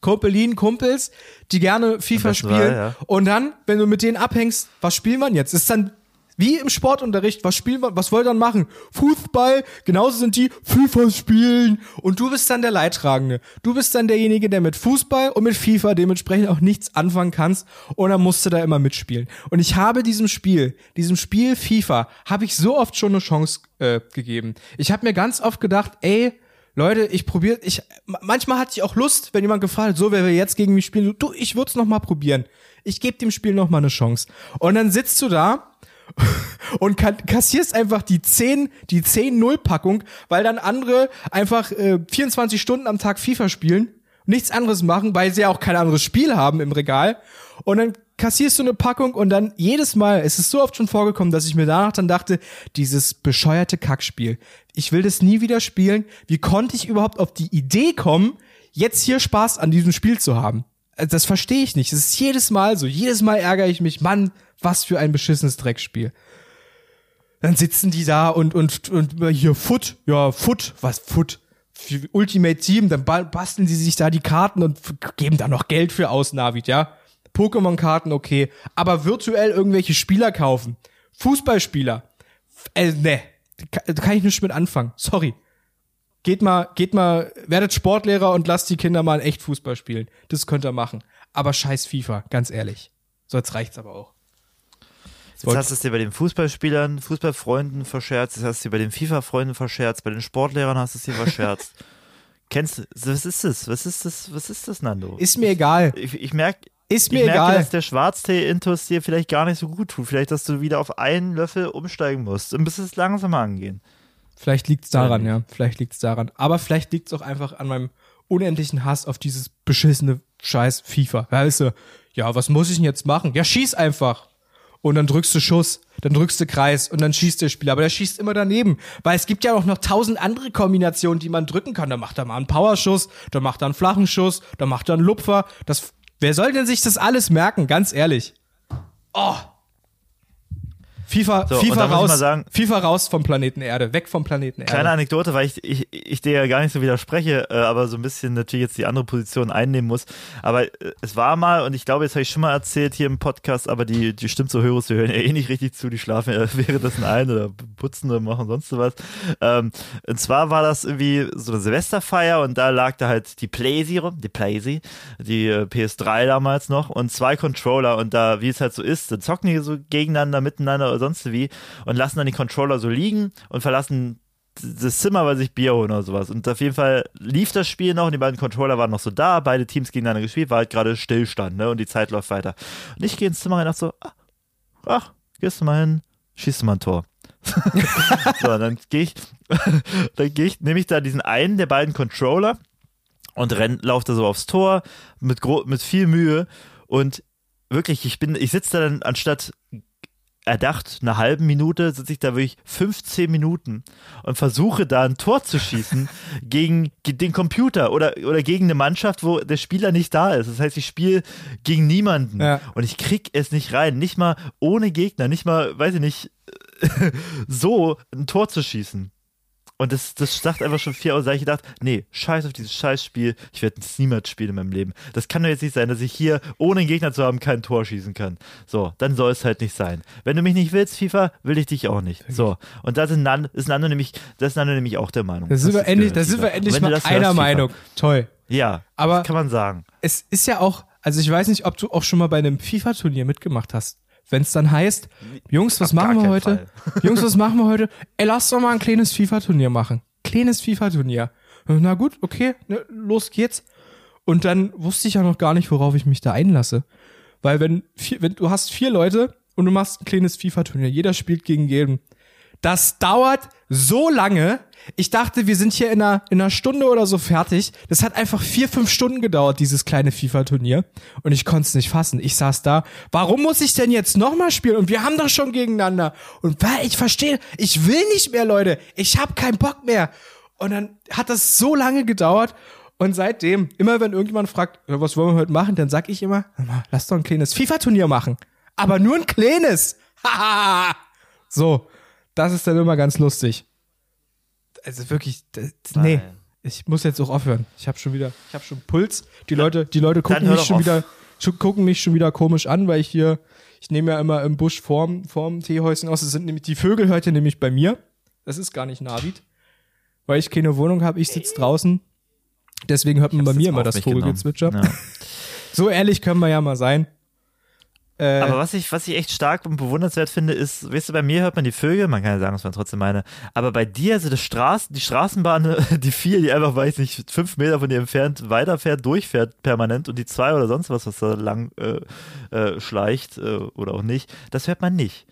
Kumpelin, Kumpels, die gerne FIFA spielen. War, ja. Und dann, wenn du mit denen abhängst, was spielt man jetzt? Ist dann wie im Sportunterricht, was spielen wir, was wollt ihr dann machen? Fußball, genauso sind die FIFA spielen und du bist dann der Leidtragende. Du bist dann derjenige, der mit Fußball und mit FIFA dementsprechend auch nichts anfangen kannst und dann musst du da immer mitspielen. Und ich habe diesem Spiel, diesem Spiel FIFA, habe ich so oft schon eine Chance äh, gegeben. Ich habe mir ganz oft gedacht, ey, Leute, ich probiere, ich manchmal hatte ich auch Lust, wenn jemand gefragt hat, so wer will jetzt gegen mich spielen, du, ich würde es noch mal probieren. Ich gebe dem Spiel noch mal eine Chance. Und dann sitzt du da und kassierst einfach die 10, die 10-0-Packung, weil dann andere einfach äh, 24 Stunden am Tag FIFA spielen, nichts anderes machen, weil sie ja auch kein anderes Spiel haben im Regal. Und dann kassierst du eine Packung und dann jedes Mal, es ist so oft schon vorgekommen, dass ich mir danach dann dachte, dieses bescheuerte Kackspiel. Ich will das nie wieder spielen. Wie konnte ich überhaupt auf die Idee kommen, jetzt hier Spaß an diesem Spiel zu haben? Äh, das verstehe ich nicht. Es ist jedes Mal so. Jedes Mal ärgere ich mich, Mann, was für ein beschissenes Dreckspiel. Dann sitzen die da und, und, und hier Foot, ja, Foot, was Foot? Ultimate Team, dann basteln sie sich da die Karten und geben da noch Geld für aus, Navid, ja. Pokémon-Karten, okay. Aber virtuell irgendwelche Spieler kaufen. Fußballspieler. Äh, ne. Da kann ich nicht mit anfangen. Sorry. Geht mal, geht mal, werdet Sportlehrer und lasst die Kinder mal echt Fußball spielen. Das könnt ihr machen. Aber scheiß FIFA, ganz ehrlich. So, jetzt reicht's aber auch. Jetzt hast du es dir bei den Fußballspielern, Fußballfreunden verscherzt, jetzt hast du es dir bei den FIFA-Freunden verscherzt, bei den Sportlehrern hast du es dir verscherzt. Kennst du, was ist das? Was ist das? Was ist das, Nando? Ist mir egal. Ich, ich merke, ist mir ich merke, dass der Schwarztee-Intus dir vielleicht gar nicht so gut tut. Vielleicht, dass du wieder auf einen Löffel umsteigen musst und bis es langsamer angehen. Vielleicht liegt es daran, ja. Vielleicht liegt es daran. Aber vielleicht liegt es auch einfach an meinem unendlichen Hass auf dieses beschissene Scheiß FIFA. Weißt du, ja, was muss ich denn jetzt machen? Ja, schieß einfach und dann drückst du Schuss, dann drückst du Kreis und dann schießt der Spieler. Aber der schießt immer daneben, weil es gibt ja auch noch tausend andere Kombinationen, die man drücken kann. Da macht er mal einen Powerschuss, dann macht er einen flachen Schuss, dann macht er einen Lupfer. Das, wer soll denn sich das alles merken? Ganz ehrlich. Oh, FIFA, so, FIFA raus, sagen, FIFA raus vom Planeten Erde, weg vom Planeten Erde. Kleine Anekdote, weil ich, ich, ich dir ja gar nicht so widerspreche, äh, aber so ein bisschen natürlich jetzt die andere Position einnehmen muss. Aber äh, es war mal, und ich glaube, jetzt habe ich schon mal erzählt hier im Podcast, aber die, die stimmt so Hörer, die hören ja eh nicht richtig zu, die schlafen ja währenddessen ein oder putzen oder machen sonst was. Ähm, und zwar war das irgendwie so eine Silvesterfeier und da lag da halt die Playsee rum, die Playsee, die äh, PS3 damals noch und zwei Controller und da, wie es halt so ist, dann zocken die so gegeneinander, miteinander oder sonst wie und lassen dann die Controller so liegen und verlassen das Zimmer, weil sich Bier holen oder sowas. Und auf jeden Fall lief das Spiel noch und die beiden Controller waren noch so da, beide Teams gegeneinander gespielt, war halt gerade Stillstand, ne? Und die Zeit läuft weiter. Und ich gehe ins Zimmer rein und dachte so, ach, ach, gehst du mal hin, schießt du mal ein Tor. so, dann gehe ich, dann gehe ich, nehme ich da diesen einen der beiden Controller und renn, laufe da so aufs Tor mit, mit viel Mühe und wirklich, ich bin, ich sitze da dann anstatt erdacht, eine halbe Minute sitze ich da wirklich 15 Minuten und versuche da ein Tor zu schießen gegen den Computer oder, oder gegen eine Mannschaft, wo der Spieler nicht da ist. Das heißt, ich spiele gegen niemanden ja. und ich krieg es nicht rein, nicht mal ohne Gegner, nicht mal, weiß ich nicht, so ein Tor zu schießen. Und das, das sagt einfach schon vier aus. Da ich gedacht, nee, scheiß auf dieses Scheißspiel. Ich werde es niemals spielen in meinem Leben. Das kann doch jetzt nicht sein, dass ich hier, ohne einen Gegner zu haben, kein Tor schießen kann. So, dann soll es halt nicht sein. Wenn du mich nicht willst, FIFA, will ich dich auch nicht. So. Und da sind Nan, ist Nando nämlich, das ist Nando nämlich auch der Meinung. Da sind wir endlich, da sind wir endlich mal einer hörst, FIFA. Meinung. Toll. Ja, Aber- das kann man sagen. Es ist ja auch, also ich weiß nicht, ob du auch schon mal bei einem FIFA-Turnier mitgemacht hast. Wenn es dann heißt, Jungs, was machen wir heute? Jungs, was machen wir heute? Ey, lass doch mal ein kleines FIFA-Turnier machen. Kleines FIFA-Turnier. Na gut, okay, ne, los geht's. Und dann wusste ich ja noch gar nicht, worauf ich mich da einlasse. Weil wenn, wenn du hast vier Leute und du machst ein kleines FIFA-Turnier, jeder spielt gegen jeden. Das dauert so lange. Ich dachte, wir sind hier in einer, in einer Stunde oder so fertig. Das hat einfach vier, fünf Stunden gedauert, dieses kleine FIFA-Turnier. Und ich konnte es nicht fassen. Ich saß da. Warum muss ich denn jetzt nochmal spielen? Und wir haben doch schon gegeneinander. Und weil ich verstehe, ich will nicht mehr, Leute. Ich habe keinen Bock mehr. Und dann hat das so lange gedauert. Und seitdem, immer wenn irgendjemand fragt, "Ja, was wollen wir heute machen, dann sag ich immer, "Hör mal, lass doch ein kleines FIFA-Turnier machen. Aber nur ein kleines. Haha. so, das ist dann immer ganz lustig. Also wirklich, das, nee, ich muss jetzt auch aufhören. Ich habe schon wieder, ich habe schon Puls. Die Leute, die Leute gucken mich schon auf. wieder, gucken mich schon wieder komisch an, weil ich hier, ich nehme ja immer im Busch vorm, vorm Teehäuschen aus. Das sind nämlich, die Vögel hört ihr nämlich bei mir. Das ist gar nicht Navid. Weil ich keine Wohnung habe, ich sitze draußen. Deswegen hört man bei mir immer das Vogelgezwitscher. Ja. So ehrlich können wir ja mal sein. Äh, Aber was ich, was ich echt stark und bewundernswert finde, ist, weißt du, bei mir hört man die Vögel, man kann ja sagen, das waren trotzdem meine, aber bei dir, also das Straßen, die Straßenbahn, die vier, die einfach, weiß nicht, fünf Meter von dir entfernt weiterfährt, durchfährt permanent und die zwei oder sonst was, was da lang äh, äh, schleicht äh, oder auch nicht, das hört man nicht.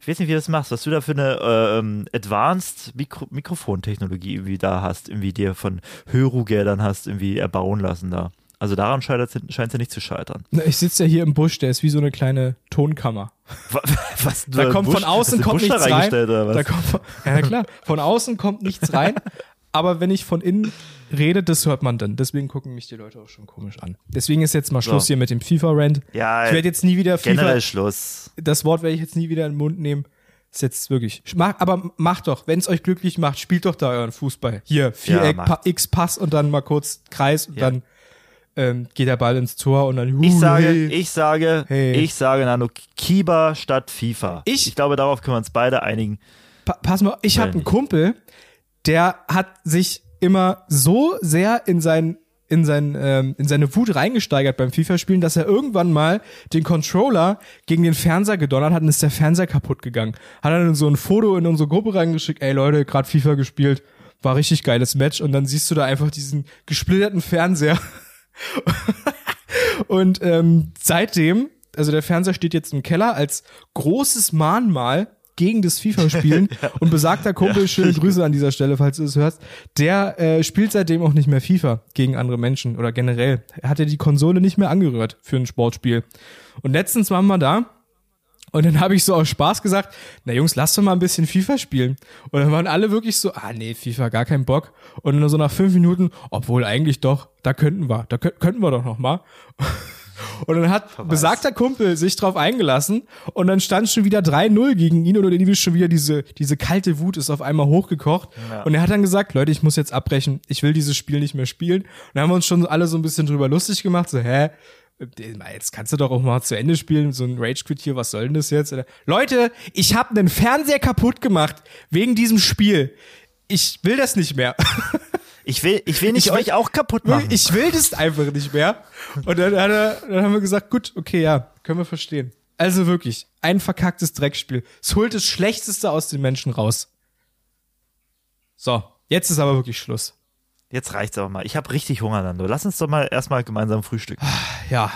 Ich weiß nicht, wie du das machst, was du da für eine äh, ähm, Advanced Mikro Mikrofontechnologie irgendwie da hast, irgendwie dir von Höruggeldern hast irgendwie erbauen lassen da. Also daran scheint es ja nicht zu scheitern. na, ich sitze ja hier im Busch, der ist wie so eine kleine Tonkammer. Wa- Was, Da kommt von außen kommt nichts rein. Da kommt ja na klar, von außen kommt nichts rein. Aber wenn ich von innen rede, das hört man dann. Deswegen gucken mich die Leute auch schon komisch an. Deswegen ist jetzt mal Schluss So. hier mit dem FIFA-Rant. ja, Ich werde jetzt nie wieder FIFA, generell Schluss. das Wort werde ich jetzt nie wieder in den Mund nehmen. Ist jetzt wirklich. Mach, aber macht doch, wenn es euch glücklich macht, spielt doch da euren Fußball. Hier, Viereck, Ja, pa macht's. X Pass und dann mal kurz Kreis und Ja. dann ähm, geht der Ball ins Tor und dann. Ich Huh, sage, hey. ich sage, Hey. ich sage, Nano, Kiba statt FIFA. Ich- ich glaube, darauf können wir uns beide einigen. Pa pass mal, ich habe einen. Kumpel, der hat sich immer so sehr in sein in, sein, ähm, in seine Wut reingesteigert beim FIFA-Spielen, dass er irgendwann mal den Controller gegen den Fernseher gedonnert hat und ist der Fernseher kaputt gegangen. Hat dann so ein Foto in unsere Gruppe reingeschickt, ey Leute, gerade FIFA gespielt, war richtig geiles Match und dann siehst du da einfach diesen gesplitterten Fernseher. und ähm, seitdem, also der Fernseher steht jetzt im Keller als großes Mahnmal gegen das FIFA-Spielen und besagter Kumpel, schöne Grüße an dieser Stelle, falls du es hörst, der äh, spielt seitdem auch nicht mehr FIFA gegen andere Menschen oder generell. Er hat ja die Konsole nicht mehr angerührt für ein Sportspiel. Und letztens waren wir da und dann habe ich so aus Spaß gesagt, na Jungs, lasst doch mal ein bisschen FIFA spielen. Und dann waren alle wirklich so, ah nee, FIFA, gar kein Bock. Und dann so nach fünf Minuten, obwohl eigentlich doch, da könnten wir, da kö- könnten wir doch noch mal. Und dann hat besagter Kumpel sich drauf eingelassen und dann stand schon wieder 3-0 gegen ihn oder irgendwie schon wieder diese, diese kalte Wut ist auf einmal hochgekocht. Und er hat dann gesagt, Leute, ich muss jetzt abbrechen, ich will dieses Spiel nicht mehr spielen. Und dann haben wir uns schon alle so ein bisschen drüber lustig gemacht, so, hä? Jetzt kannst du doch auch mal zu Ende spielen, so ein Rage-Quit hier, was soll denn das jetzt? Leute, ich habe einen Fernseher kaputt gemacht wegen diesem Spiel. Ich will das nicht mehr. Ich will, ich will nicht Ich will- euch auch kaputt machen. Ich will das einfach nicht mehr. Und dann, er, dann haben wir gesagt, gut, okay, ja, können wir verstehen. Also wirklich, ein verkacktes Dreckspiel. Es holt das Schlechteste aus den Menschen raus. So, jetzt ist aber wirklich Schluss. Jetzt reicht's aber mal. Ich habe richtig Hunger, Nando. Lass uns doch mal erstmal gemeinsam frühstücken. Ja,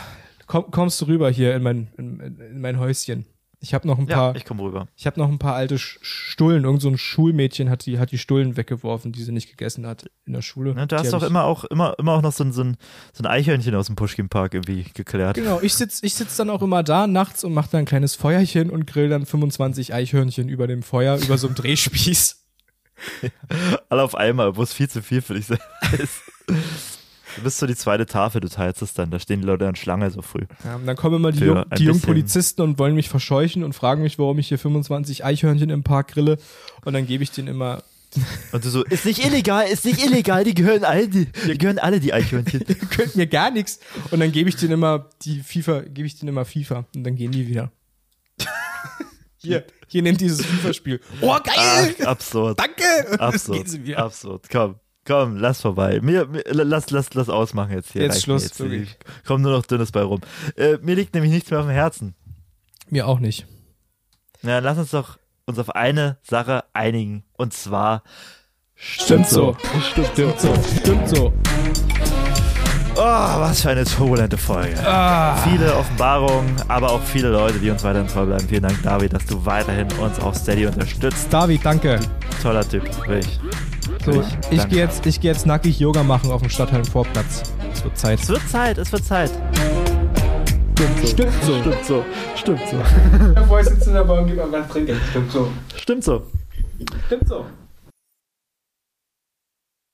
komm, kommst du rüber hier in mein, in, in mein Häuschen. Ich habe noch ein Ja, paar, ich komme rüber. ich habe noch ein paar alte Stullen. Irgend so ein Schulmädchen hat die, hat die Stullen weggeworfen, die sie nicht gegessen hat in der Schule. Ne, du Die hast hab doch immer auch, immer, immer auch noch so ein, so ein, so ein Eichhörnchen aus dem Pushkin-Park irgendwie geklärt. Genau, ich sitz, ich sitz dann auch immer da nachts und mache dann ein kleines Feuerchen und grill dann 25 Eichhörnchen über dem Feuer, über so einem Drehspieß. Alle auf einmal, wo es viel zu viel für dich ist. Du bist so die zweite Tafel, du teilst es dann. Da stehen die Leute an Schlange so früh. Ja, dann kommen immer die, jung, die jungen Polizisten und wollen mich verscheuchen und fragen mich, warum ich hier 25 Eichhörnchen im Park grille. Und dann gebe ich denen immer Und du so, ist nicht illegal, ist nicht illegal, die gehören alle, die, die gehören alle die Eichhörnchen. Ihr könnt mir gar nichts. Und dann gebe ich denen immer die FIFA, gebe ich denen immer FIFA. Und dann gehen die wieder. Hier, hier nimmt dieses FIFA-Spiel. Oh, geil! Ach, absurd. Danke! Absurd. Absurd. Komm, komm, lass vorbei. Mir, mir, lass, lass, lass ausmachen jetzt hier. Jetzt Schluss, Jetzt, wirklich. kommt nur noch dünnes bei rum. Äh, mir liegt nämlich nichts mehr auf dem Herzen. Mir auch nicht. Na, lass uns doch uns auf eine Sache einigen. Und zwar Stimmt so. Stimmt so. Stimmt so. Oh, was für eine turbulente Folge. Ah. Viele Offenbarungen, aber auch viele Leute, die uns weiterhin treu bleiben. Vielen Dank, David, dass du weiterhin uns auf Steady unterstützt. David, danke. Toller Typ, wirklich. So, ich danke. gehe jetzt, ich gehe jetzt nackig Yoga machen auf dem Stadthallenvorplatz. Es wird Zeit. Es wird Zeit, es wird Zeit. Stimmt so. Stimmt so, stimmt so. Bevor ich sitze in der Bahn, gib einfach trinken. Stimmt so. Stimmt so. Stimmt so.